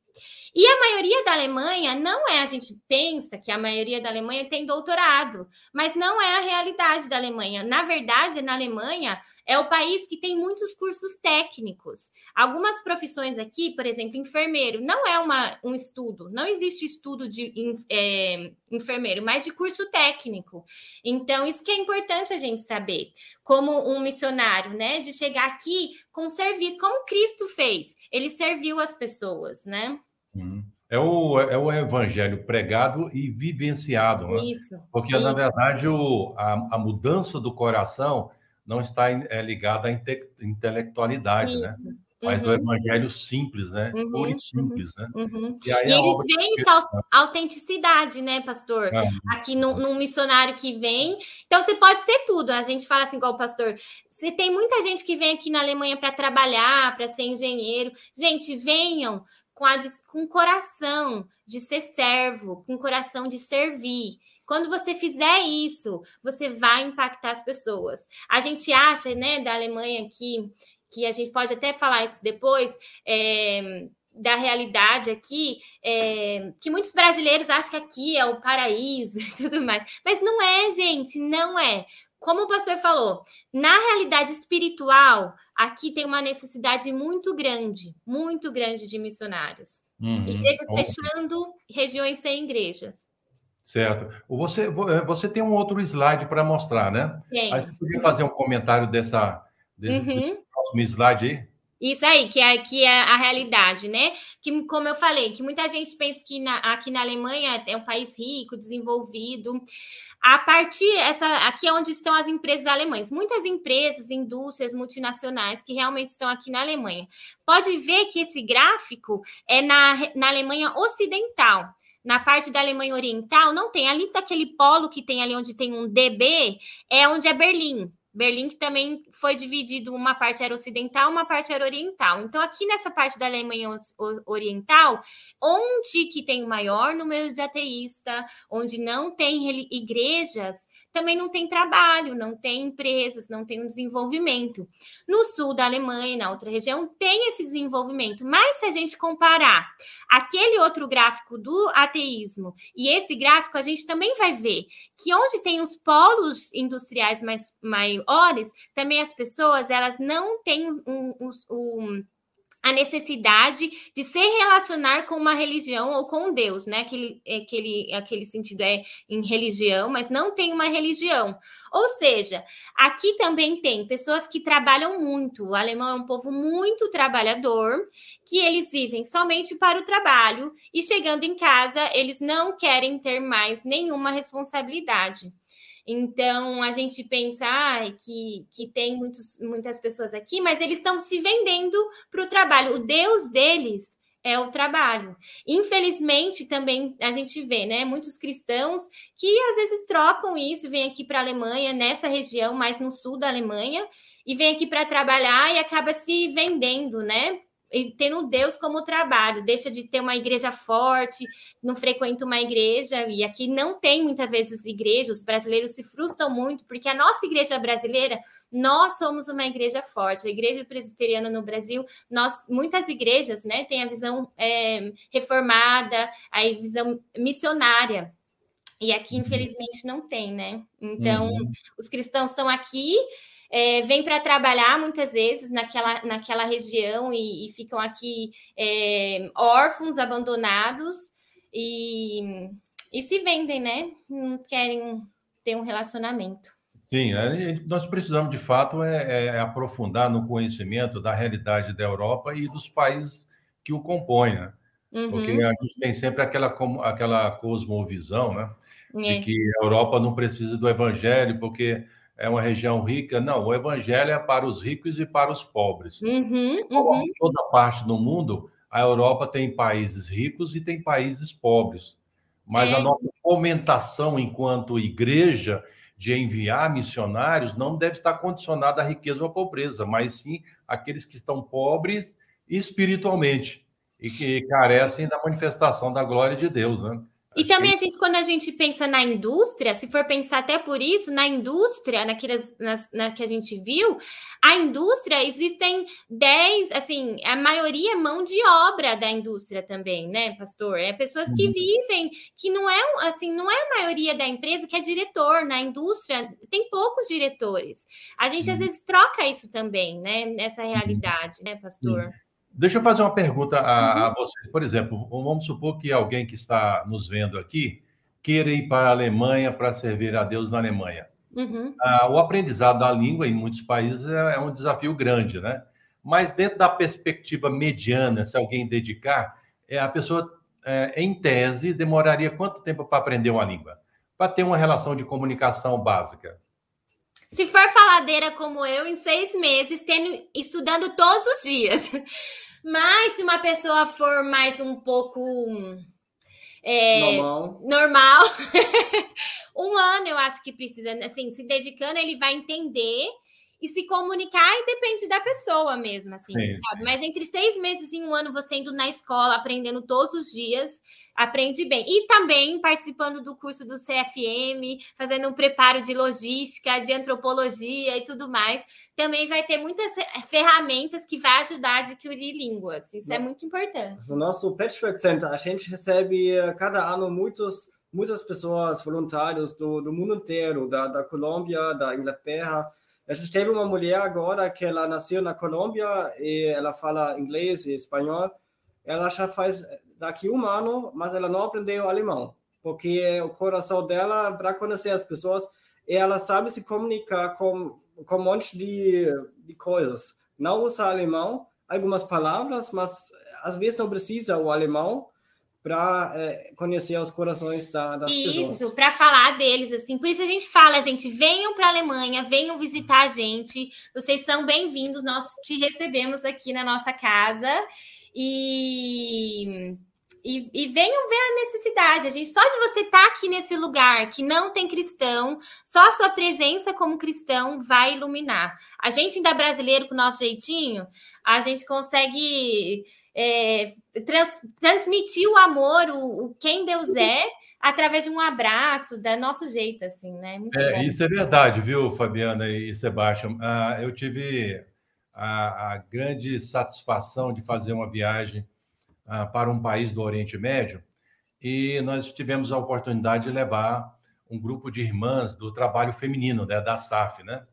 E a maioria da Alemanha não é, a gente pensa que a maioria da Alemanha tem doutorado, mas não é a realidade da Alemanha. Na verdade, na Alemanha é o país que tem muitos cursos técnicos. Algumas profissões aqui, por exemplo, enfermeiro, não é uma, um estudo, não existe estudo de é, enfermeiro, mas de curso técnico. Então, isso que é importante a gente saber, como um missionário, né, de chegar aqui com serviço, como Cristo fez, ele serviu as pessoas, né? Uhum. É o, é o evangelho pregado e vivenciado. Né? Isso. Porque, isso. na verdade, o, a, a mudança do coração não está é, ligada à inte, intelectualidade, né? isso. né? Mas uhum. o evangelho simples, né? Uhum. Puro e simples, né? Uhum. E, e eles veem essa autenticidade, né, pastor? Aqui no, num missionário que vem. Então, você pode ser tudo. A gente fala assim, igual o pastor. Você tem muita gente que vem aqui na Alemanha para trabalhar, para ser engenheiro. Gente, venham com, a, com coração de ser servo, com coração de servir. Quando você fizer isso, você vai impactar as pessoas. A gente acha, né, da Alemanha que, que a gente pode até falar isso depois, é, da realidade aqui, é, que muitos brasileiros acham que aqui é o paraíso e tudo mais. Mas não é, gente, não é como o pastor falou, na realidade espiritual, aqui tem uma necessidade muito grande, muito grande de missionários. Uhum. Igrejas fechando, regiões sem igrejas. Certo. Você, é, você tem um outro slide para mostrar, né? Tem. Aí você podia fazer um comentário dessa, desse, uhum. Próximo slide aí? Isso aí, que é, que é a realidade, né? Que, como eu falei, que muita gente pensa que na, aqui na Alemanha é um país rico, desenvolvido. A partir, essa, aqui é onde estão as empresas alemãs. Muitas empresas, indústrias multinacionais que realmente estão aqui na Alemanha. Pode ver que esse gráfico é na, na Alemanha Ocidental. Na parte da Alemanha Oriental, não tem. Ali daquele polo que tem ali onde tem um DB, é onde é Berlim. Berlim que também foi dividido, uma parte era ocidental, uma parte era oriental. Então, aqui nessa parte da Alemanha Oriental, onde que tem o maior número de ateístas, onde não tem igrejas, também não tem trabalho, não tem empresas, não tem um desenvolvimento. No sul da Alemanha, na outra região, tem esse desenvolvimento. Mas se a gente comparar aquele outro gráfico do ateísmo e esse gráfico, a gente também vai ver que onde tem os polos industriais mais, mais maiores, também as pessoas elas não têm um, um, um a necessidade de se relacionar com uma religião ou com Deus, né? Aquele, aquele, aquele sentido é em religião, mas não tem uma religião. Ou seja, aqui também tem pessoas que trabalham muito. O alemão é um povo muito trabalhador, que eles vivem somente para o trabalho e chegando em casa, eles não querem ter mais nenhuma responsabilidade. Então, a gente pensa ah, que, que tem muitos, muitas pessoas aqui, mas eles estão se vendendo para o trabalho. O Deus deles é o trabalho. Infelizmente, também a gente vê, né, muitos cristãos que às vezes trocam isso, vêm aqui para a Alemanha, nessa região, mais no sul da Alemanha, e vêm aqui para trabalhar e acaba se vendendo, né, tendo Deus como trabalho, deixa de ter uma igreja forte, não frequenta uma igreja, e aqui não tem muitas vezes igrejas, os brasileiros se frustram muito, porque a nossa igreja brasileira, nós somos uma igreja forte, a igreja presbiteriana no Brasil, nós, muitas igrejas, né, têm a visão é, reformada, a visão missionária, e aqui, uhum. infelizmente, não tem, né? Então, uhum. os cristãos estão aqui, é, vêm para trabalhar muitas vezes naquela, naquela região e, e ficam aqui é, órfãos, abandonados. E, e se vendem, né? Não querem ter um relacionamento. Sim, nós precisamos de fato é, é, aprofundar no conhecimento da realidade da Europa e dos países que o compõem, né? Uhum. Porque a gente tem sempre aquela, aquela cosmovisão, né? É. De que a Europa não precisa do evangelho, porque é uma região rica. Não, o evangelho é para os ricos e para os pobres. Uhum, uhum. Toda parte do mundo, a Europa tem países ricos e tem países pobres. Mas é. a nossa fomentação enquanto igreja de enviar missionários não deve estar condicionada à riqueza ou à pobreza, mas sim aqueles que estão pobres espiritualmente e que carecem da manifestação da glória de Deus, né? E também a gente, quando a gente pensa na indústria, se for pensar até por isso, na indústria, naquelas, na, na que a gente viu, a indústria existem 10, assim, a maioria é mão de obra da indústria também, né, pastor? É pessoas que uhum. vivem, que não é assim, não é a maioria da empresa que é diretor. Na indústria tem poucos diretores. A gente às uhum. vezes troca isso também, né, nessa uhum. realidade, né, pastor? Deixa eu fazer uma pergunta a, uhum. vocês. Por exemplo, vamos supor que alguém que está nos vendo aqui queira ir para a Alemanha para servir a Deus na Alemanha. Uhum. Ah, o aprendizado da língua em muitos países é, é, um desafio grande, né? Mas dentro da perspectiva mediana, se alguém dedicar, é, a pessoa, é, em tese, demoraria quanto tempo para aprender uma língua? Para ter uma relação de comunicação básica? Se for faladeira como eu, em seis meses, tendo, estudando todos os dias. Mas se uma pessoa for mais um pouco é, normal, normal um ano eu acho que precisa, assim, se dedicando, ele vai entender e se comunicar e depende da pessoa mesmo, assim, Sim. sabe? Mas entre seis meses e um ano você indo na escola, aprendendo todos os dias, aprende bem. E também participando do curso do CFM, fazendo um preparo de logística, de antropologia e tudo mais, também vai ter muitas ferramentas que vai ajudar a adquirir línguas. Isso é muito importante. No nosso Patchwork Center, a gente recebe eh, cada ano muitos muitas pessoas voluntários do, do mundo inteiro, da, da Colômbia, da Inglaterra, a gente teve uma mulher agora que ela nasceu na Colômbia e ela fala inglês e espanhol. Ela já faz daqui um ano, mas ela não aprendeu alemão, porque o coração dela para conhecer as pessoas e ela sabe se comunicar com, com um monte de, de coisas. Não usa alemão, algumas palavras, mas às vezes não precisa o alemão para é, conhecer os corações da, das isso, pessoas. Isso, para falar deles, assim. Por isso a gente fala, gente, venham para a Alemanha, venham visitar a gente. Vocês são bem-vindos, nós te recebemos aqui na nossa casa. E, e, e, venham ver a necessidade. A gente, só de você estar tá aqui nesse lugar que não tem cristão, só a sua presença como cristão vai iluminar. A gente ainda brasileiro, com o nosso jeitinho, a gente consegue é, trans, transmitir o amor, o, o, quem Deus é, através de um abraço, da nosso jeito, assim, né? É, isso é verdade, viu, Fabiana e Sebastião? Ah, eu tive a, a, grande satisfação de fazer uma viagem ah, para um país do Oriente Médio e nós tivemos a oportunidade de levar um grupo de irmãs do trabalho feminino, né, da SAF, né?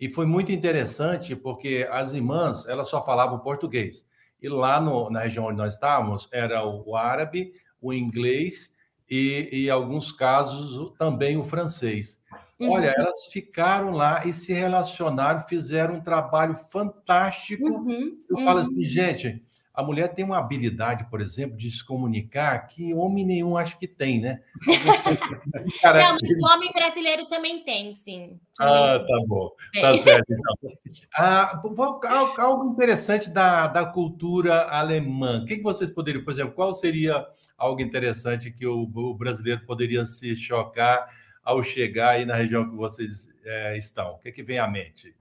E foi muito interessante porque as irmãs, elas só falavam português. E lá no, na região onde nós estávamos, era o árabe, o inglês e, em alguns casos, também o francês. Uhum. Olha, elas ficaram lá e se relacionaram, fizeram um trabalho fantástico. Uhum. Eu uhum. falo assim, gente, a mulher tem uma habilidade, por exemplo, de se comunicar que homem nenhum acho que tem, né? Não, mas o homem brasileiro também tem, sim. Também ah, tá bom. Tá certo, então. Ah, algo interessante da, da cultura alemã. O que, vocês poderiam, por exemplo, qual seria algo interessante que o, o brasileiro poderia se chocar ao chegar aí na região que vocês é, estão? O que, que vem à mente?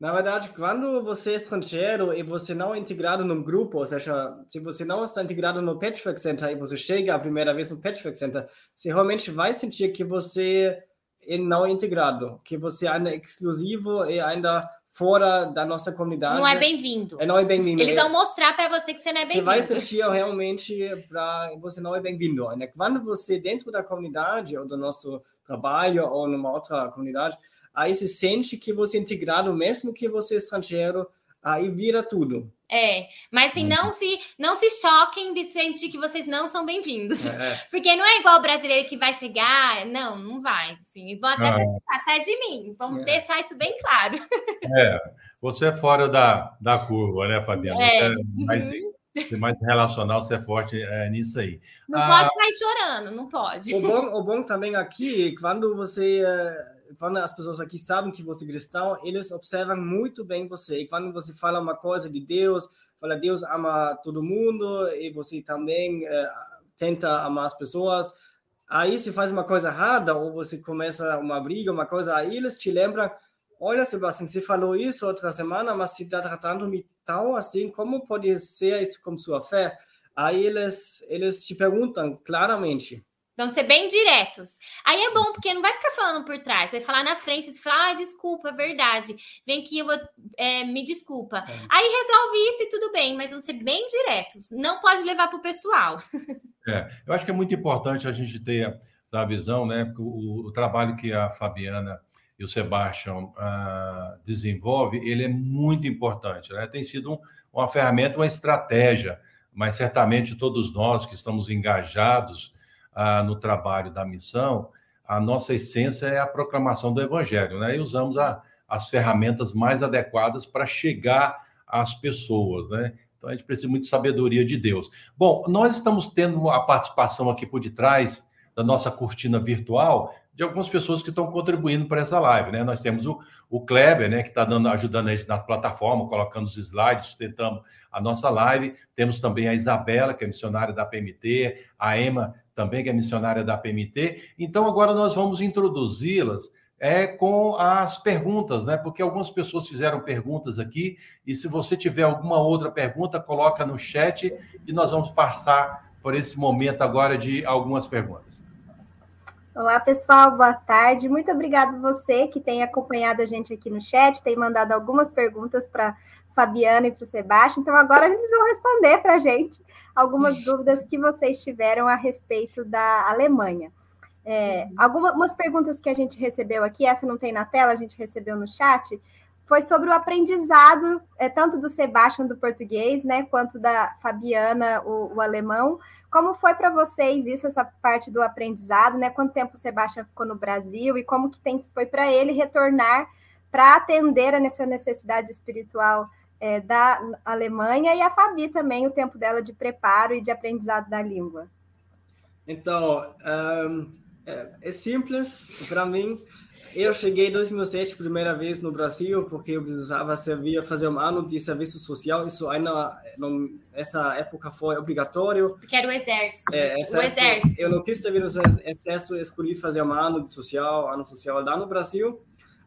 Na verdade, quando você é estrangeiro e você não é integrado num grupo, ou seja, se você não está integrado no Patchwork Center e você chega a primeira vez no Patchwork Center, você realmente vai sentir que você é não integrado, que você ainda é exclusivo e ainda fora da nossa comunidade. Não é bem-vindo. É, não é bem-vindo. Eles vão mostrar para você que você não é bem-vindo. Você vai sentir realmente para você não é bem-vindo. Quando você dentro da comunidade ou do nosso trabalho ou numa outra comunidade, aí se sente que você é integrado, mesmo que você é estrangeiro, aí vira tudo. É, mas assim, não se, não se choquem de sentir que vocês não são bem-vindos. É. é. Porque não é igual o brasileiro que vai chegar, não, não vai. Assim, vão até ah. se passar de mim. Vamos é. deixar isso bem claro. É, você é fora da, da curva, né, Fabiana? É. é mais, uhum. mais relacional, você é forte é, nisso aí. Não ah, pode sair chorando, não pode. O bom, o bom também aqui, quando você quando as pessoas aqui sabem que você é cristão, eles observam muito bem você. E quando você fala uma coisa de Deus, fala Deus ama todo mundo e você também é, tenta amar as pessoas, aí se faz uma coisa errada ou você começa uma briga, uma coisa, aí eles te lembram, olha Sebastião, você falou isso outra semana, mas você está tratando-me tão assim, como pode ser isso com sua fé? Aí eles, eles te perguntam claramente. Vão ser bem diretos. Aí é bom, porque não vai ficar falando por trás. Vai falar na frente, você fala, ah, desculpa, é verdade. Vem aqui, eu é, me desculpa. É. Aí resolve isso e tudo bem, mas vão ser bem diretos. Não pode levar para o pessoal. É, eu acho que é muito importante a gente ter a visão, né? O, o trabalho que a Fabiana e o Sebastião uh, desenvolve, ele é muito importante. Né? Tem sido um, uma ferramenta, uma estratégia, mas certamente todos nós que estamos engajados ah, no trabalho da missão, a nossa essência é a proclamação do evangelho, né? E usamos a, as ferramentas mais adequadas para chegar às pessoas, né? Então a gente precisa muito de sabedoria de Deus. Bom, nós estamos tendo a participação aqui por detrás da nossa cortina virtual de algumas pessoas que estão contribuindo para essa live, né? Nós temos o, o Kleber, né, que está dando, ajudando a gente nas plataformas, colocando os slides, sustentando a nossa live. Temos também a Isabela, que é missionária da PMT, a Emma, também que é missionária da PMT. Então, agora nós vamos introduzi-las é com as perguntas, né? Porque algumas pessoas fizeram perguntas aqui, e se você tiver alguma outra pergunta, coloca no chat e nós vamos passar por esse momento agora de algumas perguntas. Olá, pessoal, boa tarde. Muito obrigado você que tem acompanhado a gente aqui no chat, tem mandado algumas perguntas para Fabiana e para o Sebastião. Então, agora eles vão responder para a gente algumas dúvidas que vocês tiveram a respeito da Alemanha. É, uhum. Algumas perguntas que a gente recebeu aqui, essa não tem na tela, a gente recebeu no chat, foi sobre o aprendizado, é, tanto do Sebastião do português, né, quanto da Fabiana, o, o alemão. Como foi para vocês isso, essa parte do aprendizado, né? Quanto tempo o Sebastião ficou no Brasil e como que tem, foi para ele retornar para atender a essa necessidade espiritual é, da Alemanha e a Fabi também, o tempo dela de preparo e de aprendizado da língua. Então, um, é, é simples para mim. Eu cheguei em 2007 primeira vez no Brasil porque eu precisava servir, fazer um ano de serviço social. Isso ainda não, essa época foi obrigatório. Porque era o exército. É, exército. O exército. Eu não quis servir no exército, escolhi fazer um ano de social, ano social lá no Brasil.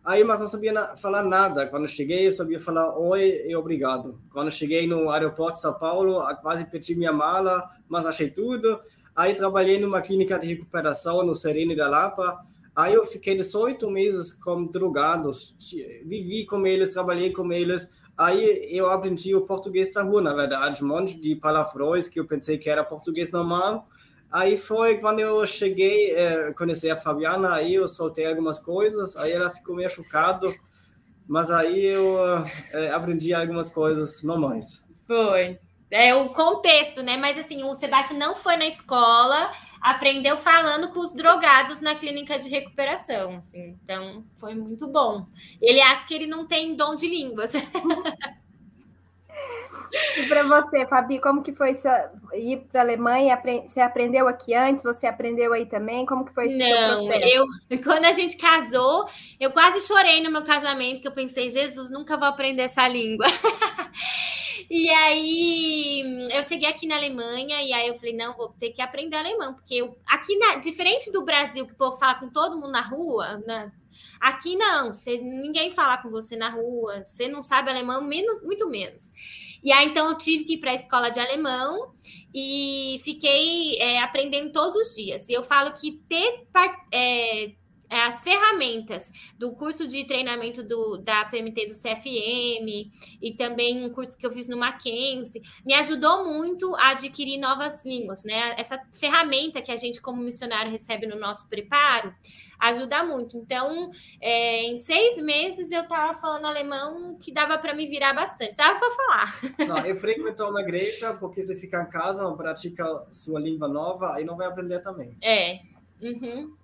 Aí, mas não sabia falar nada. Quando cheguei, eu sabia falar oi e obrigado. Quando cheguei no aeroporto de São Paulo, quase perdi minha mala, mas achei tudo. Aí trabalhei numa clínica de recuperação no Serene da Lapa Aí eu fiquei 18 meses com drogados, vivi com eles, trabalhei com eles. Aí eu aprendi o português da rua, na verdade, um monte de palavrões que eu pensei que era português normal. Aí foi quando eu cheguei, é, conheci a Fabiana, aí eu soltei algumas coisas, aí ela ficou meio chocada, mas aí eu é, aprendi algumas coisas normais. Foi é o contexto, né? Mas assim, o Sebastião não foi na escola, aprendeu falando com os drogados na clínica de recuperação. Assim, então foi muito bom. Ele acha que ele não tem dom de línguas. E para você, Fabi, como que foi ir para a Alemanha? Você aprendeu aqui antes? Você aprendeu aí também? Como que foi Não, eu quando a gente casou, eu quase chorei no meu casamento, que eu pensei, Jesus, nunca vou aprender essa língua. E aí eu cheguei aqui na Alemanha e aí eu falei, não, vou ter que aprender alemão, porque eu, aqui na, diferente do Brasil, que o povo fala com todo mundo na rua, né? Aqui não, você, ninguém fala com você na rua, você não sabe alemão, menos, muito menos. E aí então eu tive que ir para a escola de alemão e fiquei é, aprendendo todos os dias. E eu falo que ter é, as ferramentas do curso de treinamento do, da PMT do CFM e também um curso que eu fiz no Mackenzie, me ajudou muito a adquirir novas línguas, né? Essa ferramenta que a gente, como missionário, recebe no nosso preparo ajuda muito. Então, é, em seis meses eu estava falando alemão que dava para me virar bastante, dava para falar. Não, eu frequento uma igreja porque você fica em casa, pratica sua língua nova, aí não vai aprender também. É. Uhum.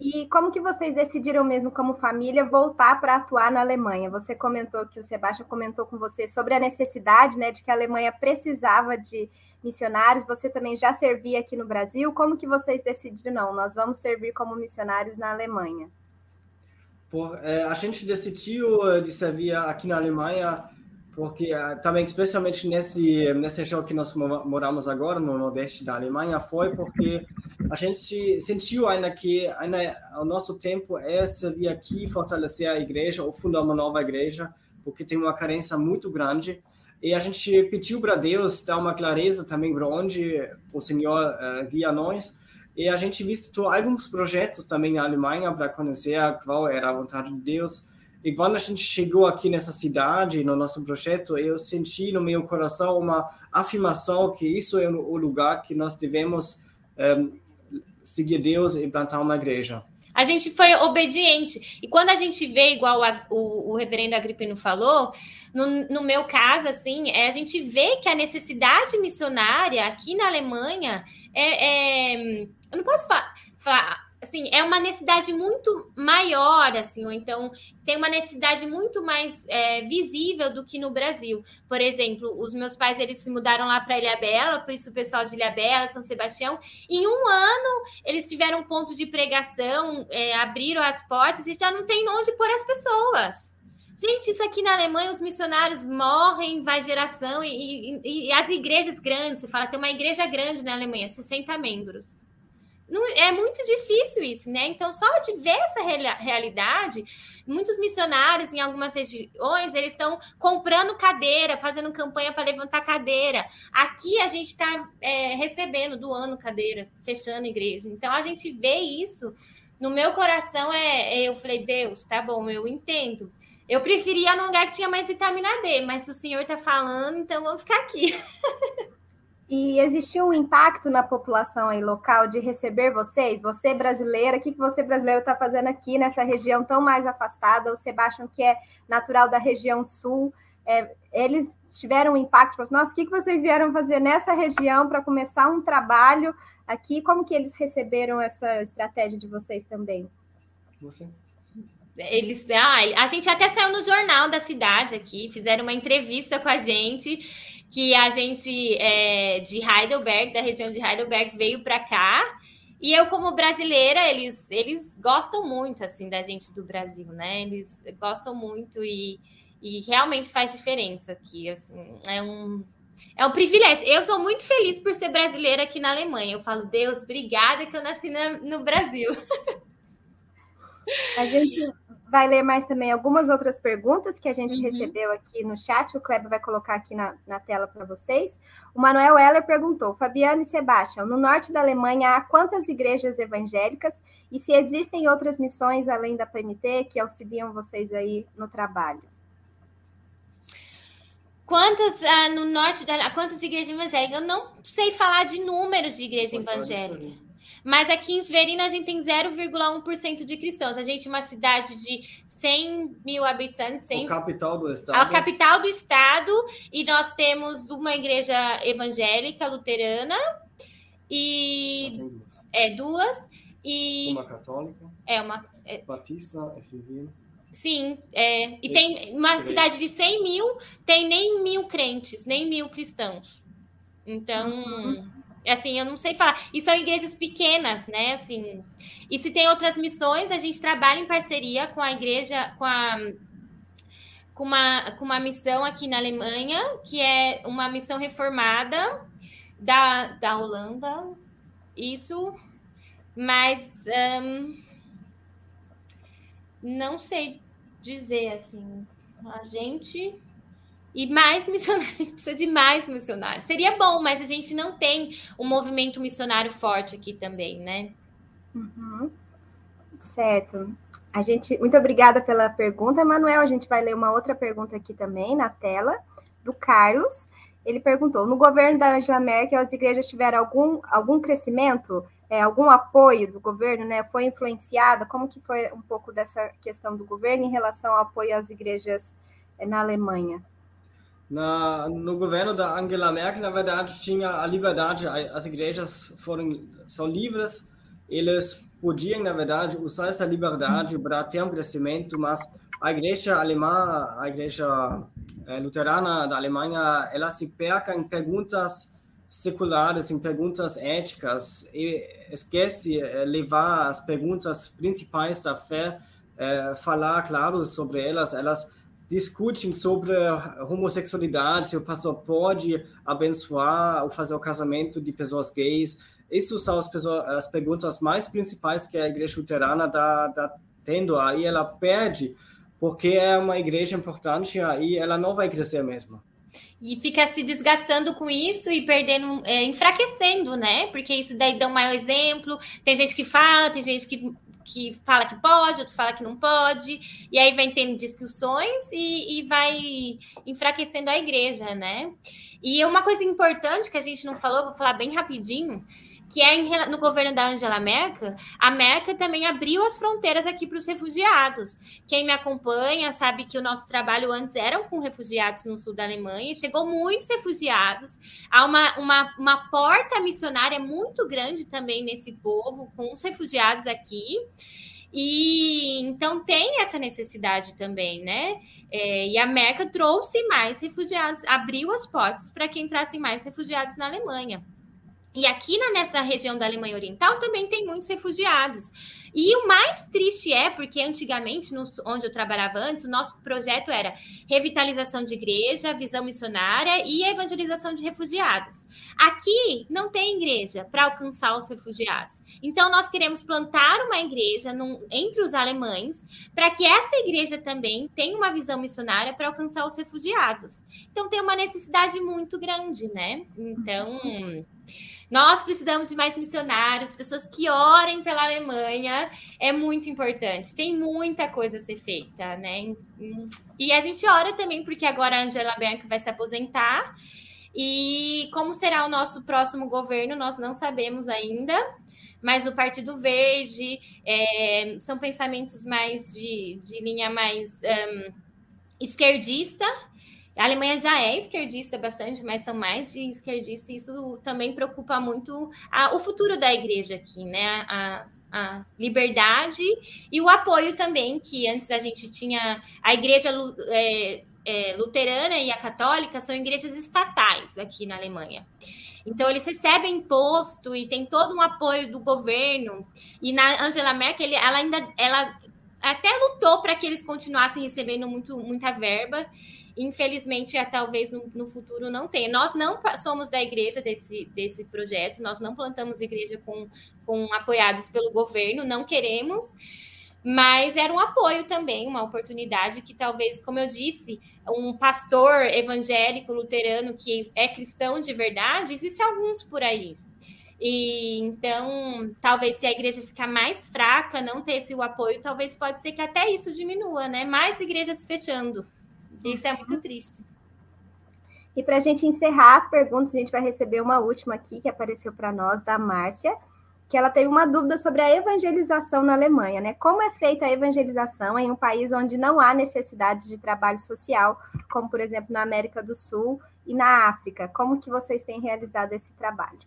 E como que vocês decidiram mesmo como família voltar para atuar na Alemanha? Você comentou que o Sebastião comentou com você sobre a necessidade, né, de que a Alemanha precisava de missionários. Você também já servia aqui no Brasil. Como que vocês decidiram não? Nós vamos servir como missionários na Alemanha. Por, é, a gente decidiu eh, de servir aqui na Alemanha porque uh, também especialmente nesse nesse região que nós moramos agora no nordeste da Alemanha foi porque a gente sentiu ainda que ainda o nosso tempo é servir aqui fortalecer a igreja ou fundar uma nova igreja porque tem uma carência muito grande. E a gente pediu para Deus dar uma clareza também para onde o Senhor uh, guia nós. E a gente visitou alguns projetos também na Alemanha para conhecer qual era a vontade de Deus e quando a gente chegou aqui nessa cidade, no nosso projeto, eu senti no meu coração uma afirmação que isso é o lugar que nós devemos um, ehm, seguir Deus e plantar uma igreja. A gente foi obediente. E quando a gente vê, igual a, o, o reverendo Agripino falou, no, no, meu caso, assim, é, a gente vê que a necessidade missionária aqui na Alemanha é. é eu não posso falar, falar assim, é uma necessidade muito maior, assim, ou então tem uma necessidade muito mais é, visível do que no Brasil. Por exemplo, os meus pais, eles se mudaram lá para Ilha Bela, por isso o pessoal de Ilha Bela, São Sebastião, em um ano eles tiveram um ponto de pregação, é, abriram as portas e já não tem onde pôr as pessoas. Gente, isso aqui na Alemanha, os missionários morrem, vai geração, e, e, e as igrejas grandes, você fala, tem uma igreja grande na Alemanha, 60 membros não, é muito difícil isso, né? Então, só de ver essa realidade, muitos missionários em algumas regiões, eles estão comprando cadeira, fazendo campanha para levantar cadeira. Aqui a gente está é, recebendo, doando cadeira, fechando igreja. Então, a gente vê isso. No meu coração, é, é eu falei, Deus, tá bom, eu entendo. Eu preferia num lugar que tinha mais vitamina D, mas se o senhor está falando, então vamos ficar aqui. E existiu um impacto na população aí local de receber vocês? Você brasileira, o que, que você brasileiro está fazendo aqui nessa região tão mais afastada? O Sebastião, que é natural da região sul, é, eles tiveram um impacto? Nossa, o que, que vocês vieram fazer nessa região para começar um trabalho aqui? Como que eles receberam essa estratégia de vocês também? Você? Eles, ah, a gente até saiu no jornal da cidade aqui, fizeram uma entrevista com a gente que a gente é, de Heidelberg, da região de Heidelberg, veio para cá. E eu, como brasileira, eles, eles gostam muito assim da gente do Brasil, né? Eles gostam muito e, e realmente faz diferença aqui. Assim, é um, é um privilégio. Eu sou muito feliz por ser brasileira aqui na Alemanha. Eu falo, Deus, obrigada que eu nasci na, no Brasil. A gente vai ler mais também algumas outras perguntas que a gente uhum. recebeu aqui no chat. O Kleber vai colocar aqui na, na tela para vocês. O Manuel Heller perguntou: Fabiano e Sebastião, no norte da Alemanha há quantas igrejas evangélicas e se existem outras missões além da PMT que auxiliam vocês aí no trabalho? Quantas ah, no norte da quantas igrejas evangélicas? Eu não sei falar de números de igreja evangélica. Mas aqui em Verina a gente tem 0,1% de cristãos. A gente é uma cidade de 100 mil habitantes. 100... A capital do estado. A capital do estado. E nós temos uma igreja evangélica luterana. E. duas. É, duas. E... Uma católica. É, uma. É... Batista, FV. Sim, é. E, e tem uma três. cidade de 100 mil, tem nem mil crentes, nem mil cristãos. Então. Uhum assim, eu não sei falar. E são igrejas pequenas, né? Assim, e se tem outras missões, a gente trabalha em parceria com a igreja, com a com uma, com uma missão aqui na Alemanha, que é uma missão reformada da, da Holanda. Isso, mas um, não sei dizer assim. A gente e mais missionários, a gente precisa de mais missionários. Seria bom, mas a gente não tem um movimento missionário forte aqui também, né? Uhum. Certo. A gente, muito obrigada pela pergunta, Manuel. A gente vai ler uma outra pergunta aqui também na tela, do Carlos. Ele perguntou: no governo da Angela Merkel, as igrejas tiveram algum, algum crescimento, é, algum apoio do governo, né? Foi influenciada? Como que foi um pouco dessa questão do governo em relação ao apoio às igrejas é, na Alemanha? Na, no governo da Angela Merkel, na verdade, tinha a liberdade, as igrejas foram, são livres, eles podiam, na verdade, usar essa liberdade para ter um crescimento, mas a igreja alemã, a igreja é, luterana da Alemanha, ela se perca em perguntas seculares, em perguntas éticas, e esquece é, levar as perguntas principais da fé, é, falar, claro, sobre elas, elas discutem sobre homossexualidade, se o pastor pode abençoar ou fazer o casamento de pessoas gays. Isso são as, pessoas, as perguntas mais principais que a igreja luterana está tá tendo. Aí ela perde, porque é uma igreja importante, aí ela não vai crescer mesmo. E fica se desgastando com isso e perdendo, é, enfraquecendo, né? Porque isso daí dá um maior exemplo. Tem gente que fala, tem gente que que fala que pode, outro fala que não pode, e aí vai tendo discussões e, e vai enfraquecendo a igreja, né? E uma coisa importante que a gente não falou, vou falar bem rapidinho, que é no governo da Angela Merkel, a Merkel também abriu as fronteiras aqui para os refugiados. Quem me acompanha sabe que o nosso trabalho antes era com refugiados no sul da Alemanha, chegou muitos refugiados, há uma, uma, uma porta missionária muito grande também nesse povo, com os refugiados aqui. E então tem essa necessidade também, né? É, e a Merkel trouxe mais refugiados, abriu as portas para que entrassem mais refugiados na Alemanha. E aqui na, nessa região da Alemanha Oriental também tem muitos refugiados. E o mais triste é porque antigamente, no, onde eu trabalhava antes, o nosso projeto era revitalização de igreja, visão missionária e evangelização de refugiados. Aqui não tem igreja para alcançar os refugiados. Então, nós queremos plantar uma igreja num, entre os alemães para que essa igreja também tenha uma visão missionária para alcançar os refugiados. Então, tem uma necessidade muito grande, né? Então. Nós precisamos de mais missionários, pessoas que orem pela Alemanha, é muito importante. Tem muita coisa a ser feita, né? E a gente ora também, porque agora a Angela Merkel vai se aposentar. E como será o nosso próximo governo, nós não sabemos ainda. Mas o Partido Verde é, são pensamentos mais de, de linha mais um, esquerdista a Alemanha já é esquerdista bastante, mas são mais de esquerdista, isso também preocupa muito a, o futuro da igreja aqui, né? A, a liberdade e o apoio também, que antes a gente tinha a igreja é, é, luterana e a católica são igrejas estatais aqui na Alemanha. Então, eles recebem imposto e tem todo um apoio do governo. E na Angela Merkel, ela ainda ela até lutou para que eles continuassem recebendo muito, muita verba infelizmente, é, talvez no, no, futuro não tenha. Nós não somos da igreja desse, desse projeto, nós não plantamos igreja com, com apoiados pelo governo, não queremos, mas era um apoio também, uma oportunidade que talvez, como eu disse, um pastor evangélico luterano que é cristão de verdade, existe alguns por aí. E então, talvez se a igreja ficar mais fraca, não ter esse apoio, talvez pode ser que até isso diminua, né? Mais igrejas fechando. Isso é muito triste. E para a gente encerrar as perguntas, a gente vai receber uma última aqui que apareceu para nós, da Márcia, que ela teve uma dúvida sobre a evangelização na Alemanha, né? Como é feita a evangelização em um país onde não há necessidade de trabalho social, como por exemplo na América do Sul e na África? Como que vocês têm realizado esse trabalho?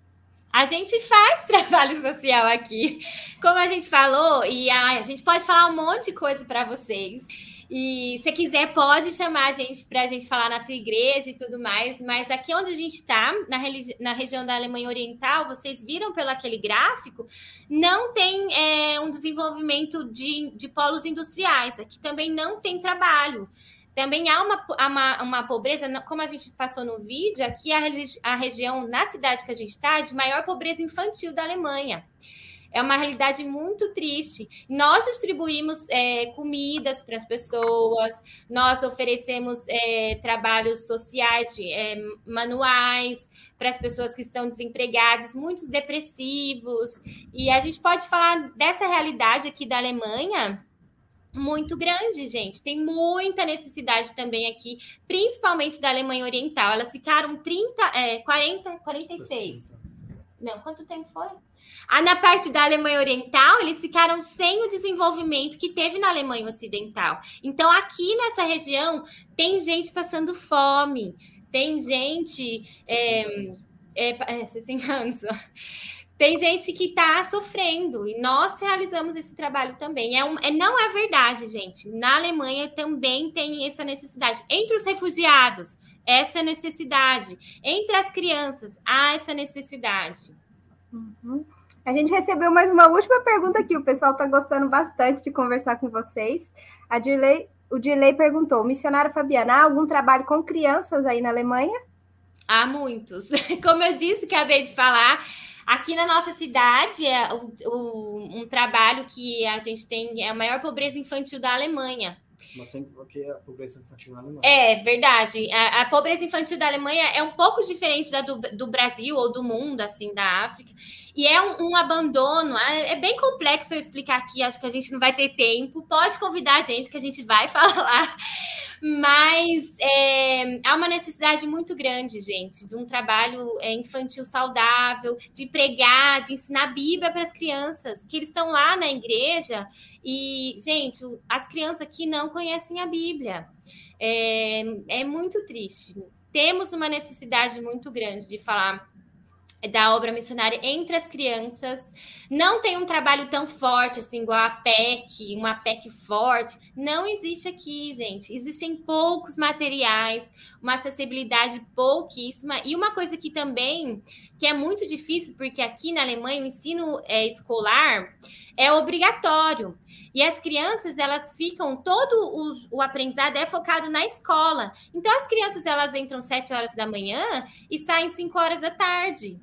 A gente faz trabalho social aqui, como a gente falou, e a, a gente pode falar um monte de coisa para vocês. E se quiser, pode chamar a gente para a gente falar na tua igreja e tudo mais. Mas aqui onde a gente está, na, na, região da Alemanha Oriental, vocês viram pelo aquele gráfico, não tem é, um desenvolvimento de, de polos industriais. Aqui também não tem trabalho. Também há uma, uma, uma pobreza, como a gente passou no vídeo, aqui a, a região, na cidade que a gente está, de maior pobreza infantil da Alemanha. É uma realidade muito triste. Nós distribuímos é, comidas para as pessoas, nós oferecemos é, trabalhos sociais, de, é, manuais para as pessoas que estão desempregadas, muitos depressivos. E a gente pode falar dessa realidade aqui da Alemanha muito grande, gente. Tem muita necessidade também aqui, principalmente da Alemanha Oriental. Elas ficaram 30, é, 40, 46. 60. Não, quanto tempo foi? Ah, na parte da Alemanha Oriental, eles ficaram sem o desenvolvimento que teve na Alemanha Ocidental. Então, aqui nessa região, tem gente passando fome, tem gente. É, é, é, 60 anos. Tem gente que está sofrendo e nós realizamos esse trabalho também. É um, é, não é verdade, gente. Na Alemanha também tem essa necessidade. Entre os refugiados, essa necessidade. Entre as crianças, há essa necessidade. Uhum. A gente recebeu mais uma última pergunta aqui. O pessoal está gostando bastante de conversar com vocês. A Dirley, o Dirley perguntou: missionário Fabiana, há algum trabalho com crianças aí na Alemanha? Há muitos. Como eu disse, acabei de falar Aqui na nossa cidade, é o, o, um trabalho que a gente tem é a maior pobreza infantil da Alemanha. Mas sempre porque a pobreza infantil na Alemanha. É, verdade. A, a, pobreza infantil da Alemanha é um pouco diferente da do, do Brasil ou do mundo, assim, da África. E é um, um, abandono, é, é bem complexo eu explicar aqui, acho que a gente não vai ter tempo. Pode convidar a gente, que a gente vai falar. Mas é, há uma necessidade muito grande, gente, de um trabalho é, infantil saudável, de pregar, de ensinar a Bíblia para as crianças, que eles estão lá na igreja e, gente, as crianças aqui não conhecem a Bíblia. É, é muito triste. Temos uma necessidade muito grande de falar da obra missionária entre as crianças. Não tem um trabalho tão forte assim, igual a PEC, uma PEC forte. Não existe aqui, gente. Existem poucos materiais, uma acessibilidade pouquíssima. E uma coisa que também que é muito difícil, porque aqui na Alemanha o ensino é, escolar é obrigatório. E as crianças, elas ficam, todo o aprendizado é focado na escola. Então, as crianças, elas entram sete horas da manhã e saem cinco horas da tarde.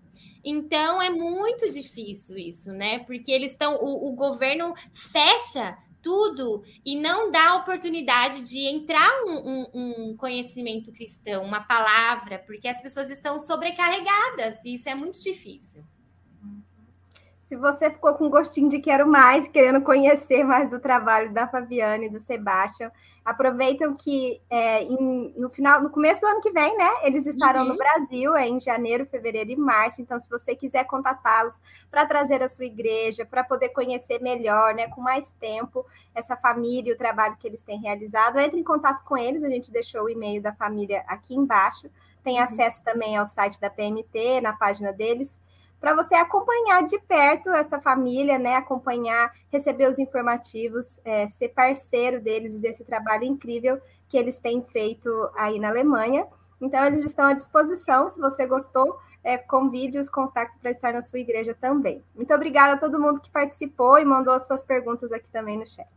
Então é muito difícil isso, né? Porque eles estão, o, o governo fecha tudo e não dá oportunidade de entrar um, um, um, conhecimento cristão, uma palavra, porque as pessoas estão sobrecarregadas e isso é muito difícil. Se você ficou com gostinho de quero mais, querendo conhecer mais do trabalho da Fabiana e do Sebastião, aproveitam que é, em, no final, no começo do ano que vem, né? Eles estarão uhum. no Brasil, é em janeiro, fevereiro e março. Então, se você quiser contatá-los para trazer a sua igreja, para poder conhecer melhor, né, com mais tempo, essa família e o trabalho que eles têm realizado, entre em contato com eles. A gente deixou o e-mail da família aqui embaixo. Tem uhum. acesso também ao site da PMT, na página deles para você acompanhar de perto essa família, né? Acompanhar, receber os informativos, é, ser parceiro deles desse trabalho incrível que eles têm feito aí na Alemanha. Então, eles estão à disposição. Se você gostou, é, convide os contatos para estar na sua igreja também. Muito obrigada a todo mundo que participou e mandou as suas perguntas aqui também no chat.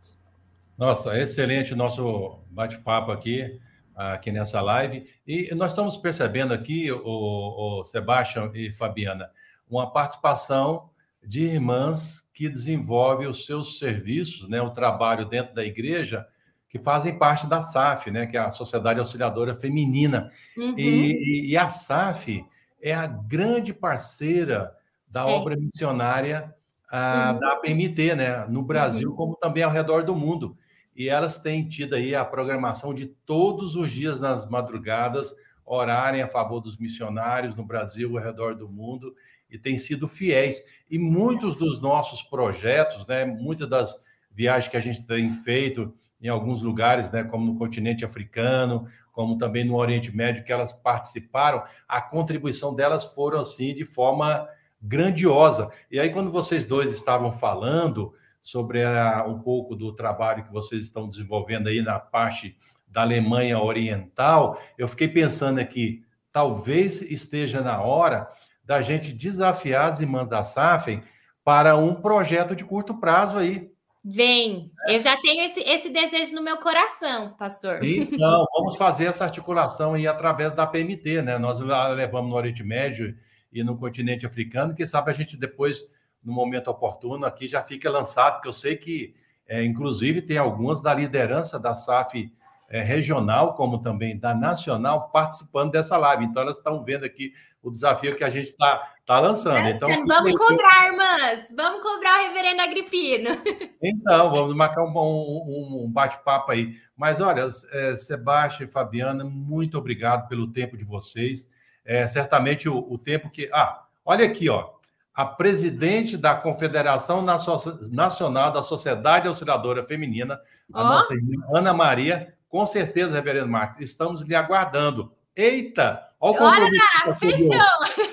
Nossa, excelente o nosso bate-papo aqui, aqui nessa live. E nós estamos percebendo aqui, o, o Sebastião e Fabiana, uma participação de irmãs que desenvolvem os seus serviços, né, o trabalho dentro da igreja, que fazem parte da SAF, né, que é a Sociedade Auxiliadora Feminina. Uhum. E, e, a SAF é a grande parceira da é. obra missionária a, uhum. da APMT, né, no Brasil, uhum. como também ao redor do mundo. E elas têm tido aí a programação de todos os dias nas madrugadas orarem a favor dos missionários no Brasil, ao redor do mundo e têm sido fiéis. E muitos dos nossos projetos, né, muitas das viagens que a gente tem feito em alguns lugares, né, como no continente africano, como também no Oriente Médio, que elas participaram, a contribuição delas foram assim de forma grandiosa. E aí, quando vocês dois estavam falando sobre a, um pouco do trabalho que vocês estão desenvolvendo aí na parte da Alemanha Oriental, eu fiquei pensando aqui, talvez esteja na hora da gente desafiar as irmãs da SAFEM para um projeto de curto prazo aí. Vem, eu já tenho esse, esse desejo no meu coração, pastor. Então, vamos fazer essa articulação aí através da PMT, né? Nós levamos no Oriente Médio e no continente africano, que sabe a gente depois no momento oportuno aqui já fica lançado, porque eu sei que, é, inclusive, tem algumas da liderança da SAF é, regional, como também da nacional, participando dessa live. Então, elas estão vendo aqui o desafio que a gente está tá lançando. Então, vamos cobrar, irmãs! Vamos cobrar o reverendo Agripino. Então, vamos marcar um, um, um bate-papo aí. Mas, olha, é, Sebastião e Fabiana, muito obrigado pelo tempo de vocês. É, certamente o, o tempo que... Ah, olha aqui, ó a presidente da Confederação Nacional da Sociedade Auxiliadora Feminina, a oh. nossa irmã Ana Maria, com certeza, reverendo Marcos, estamos lhe aguardando. Eita! Olha o compromisso. Olha, fechou!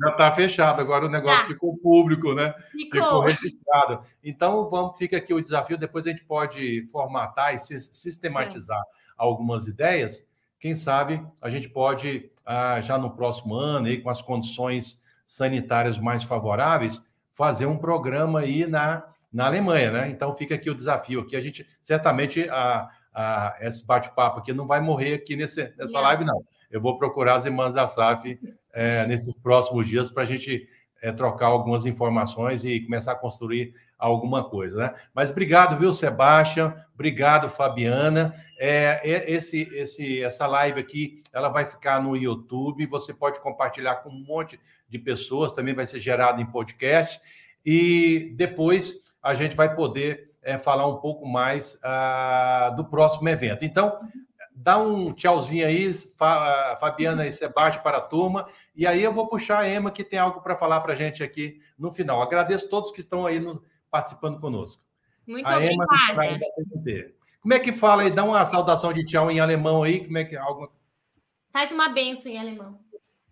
Já está fechado, agora o negócio tá. ficou público, né? Ficou. ficou registrado. Então, vamos, fica aqui o desafio, depois a gente pode formatar e sistematizar algumas ideias. Quem sabe a gente pode, ah, já no próximo ano, aí, com as condições sanitárias mais favoráveis, fazer um programa aí na, na Alemanha, né? Então fica aqui o desafio aqui. A gente certamente a, a, esse bate-papo aqui não vai morrer aqui nesse, nessa não. live, não. Eu vou procurar as irmãs da SAF é, nesses próximos dias para a gente é, trocar algumas informações e começar a construir alguma coisa, né? Mas obrigado, viu, Sebastião? Obrigado, Fabiana. É, é, esse, esse, essa live aqui, ela vai ficar no YouTube. Você pode compartilhar com um monte de pessoas. Também vai ser gerado em podcast. E depois a gente vai poder é, falar um pouco mais uh, do próximo evento. Então, dá um tchauzinho aí, Fabiana e Sebastião, para a turma. E aí eu vou puxar a Emma, que tem algo para falar para a gente aqui no final. Agradeço a todos que estão aí no, participando conosco. Muito a obrigada. Emma, como é que fala aí? Dá uma saudação de tchau em alemão aí. Como é que algo? Faz uma benção em alemão.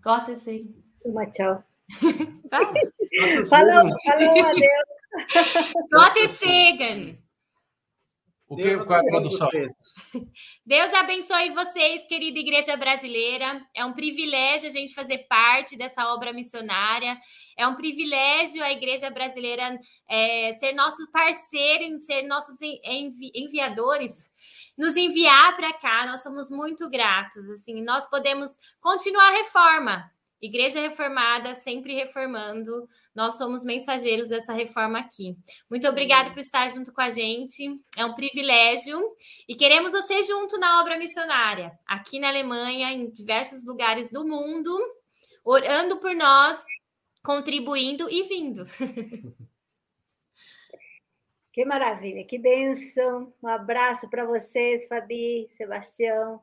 Gott sei. Uma tchau. falou, falou, adeus. Gott Segen. O que, Deus qual é a tradução? Deus abençoe vocês, querida Igreja Brasileira. É um privilégio a gente fazer parte dessa obra missionária. É um privilégio a Igreja Brasileira é, ser nosso parceiro, ser nossos envi enviadores, nos enviar para cá. Nós somos muito gratos. Assim, nós podemos continuar a reforma. Igreja Reformada, sempre reformando. Nós somos mensageiros dessa reforma aqui. Muito obrigada por estar junto com a gente. É um privilégio. E queremos você junto na obra missionária, aqui na Alemanha, em diversos lugares do mundo, orando por nós, contribuindo e vindo. Que maravilha, que bênção. Um abraço para vocês, Fabi, Sebastião.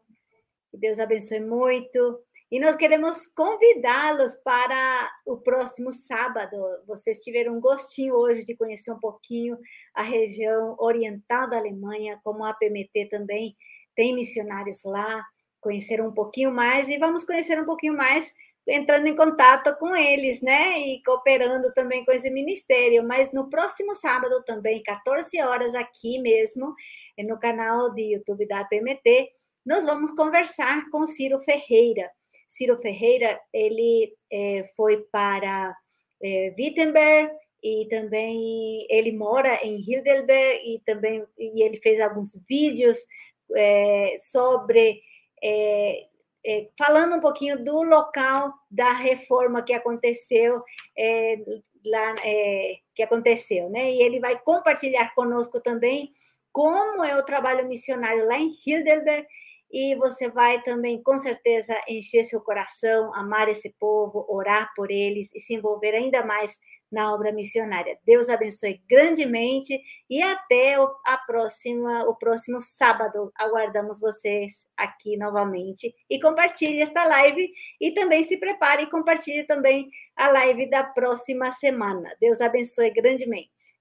Que Deus abençoe muito. E nós queremos convidá-los para o próximo sábado. Vocês tiveram um gostinho hoje de conhecer um pouquinho a região oriental da Alemanha, como a PMT também tem missionários lá, conheceram um pouquinho mais e vamos conhecer um pouquinho mais entrando em contato com eles, né? E cooperando também com esse ministério. Mas no próximo sábado também, 14 horas aqui mesmo, no canal de YouTube da PMT, nós vamos conversar com Ciro Ferreira. Ciro Ferreira, ele é, foi para é, Wittenberg e também ele mora em Heidelberg e também e ele fez alguns vídeos é, sobre é, é, falando um pouquinho do local da reforma que aconteceu é, lá que aconteceu, né? E ele vai compartilhar conosco também como é o trabalho missionário lá em Heidelberg e você vai também, com certeza, encher seu coração, amar esse povo, orar por eles e se envolver ainda mais na obra missionária. Deus abençoe grandemente e até a próxima, o próximo sábado. Aguardamos vocês aqui novamente e compartilhe esta live e também se prepare e compartilhe também a live da próxima semana. Deus abençoe grandemente.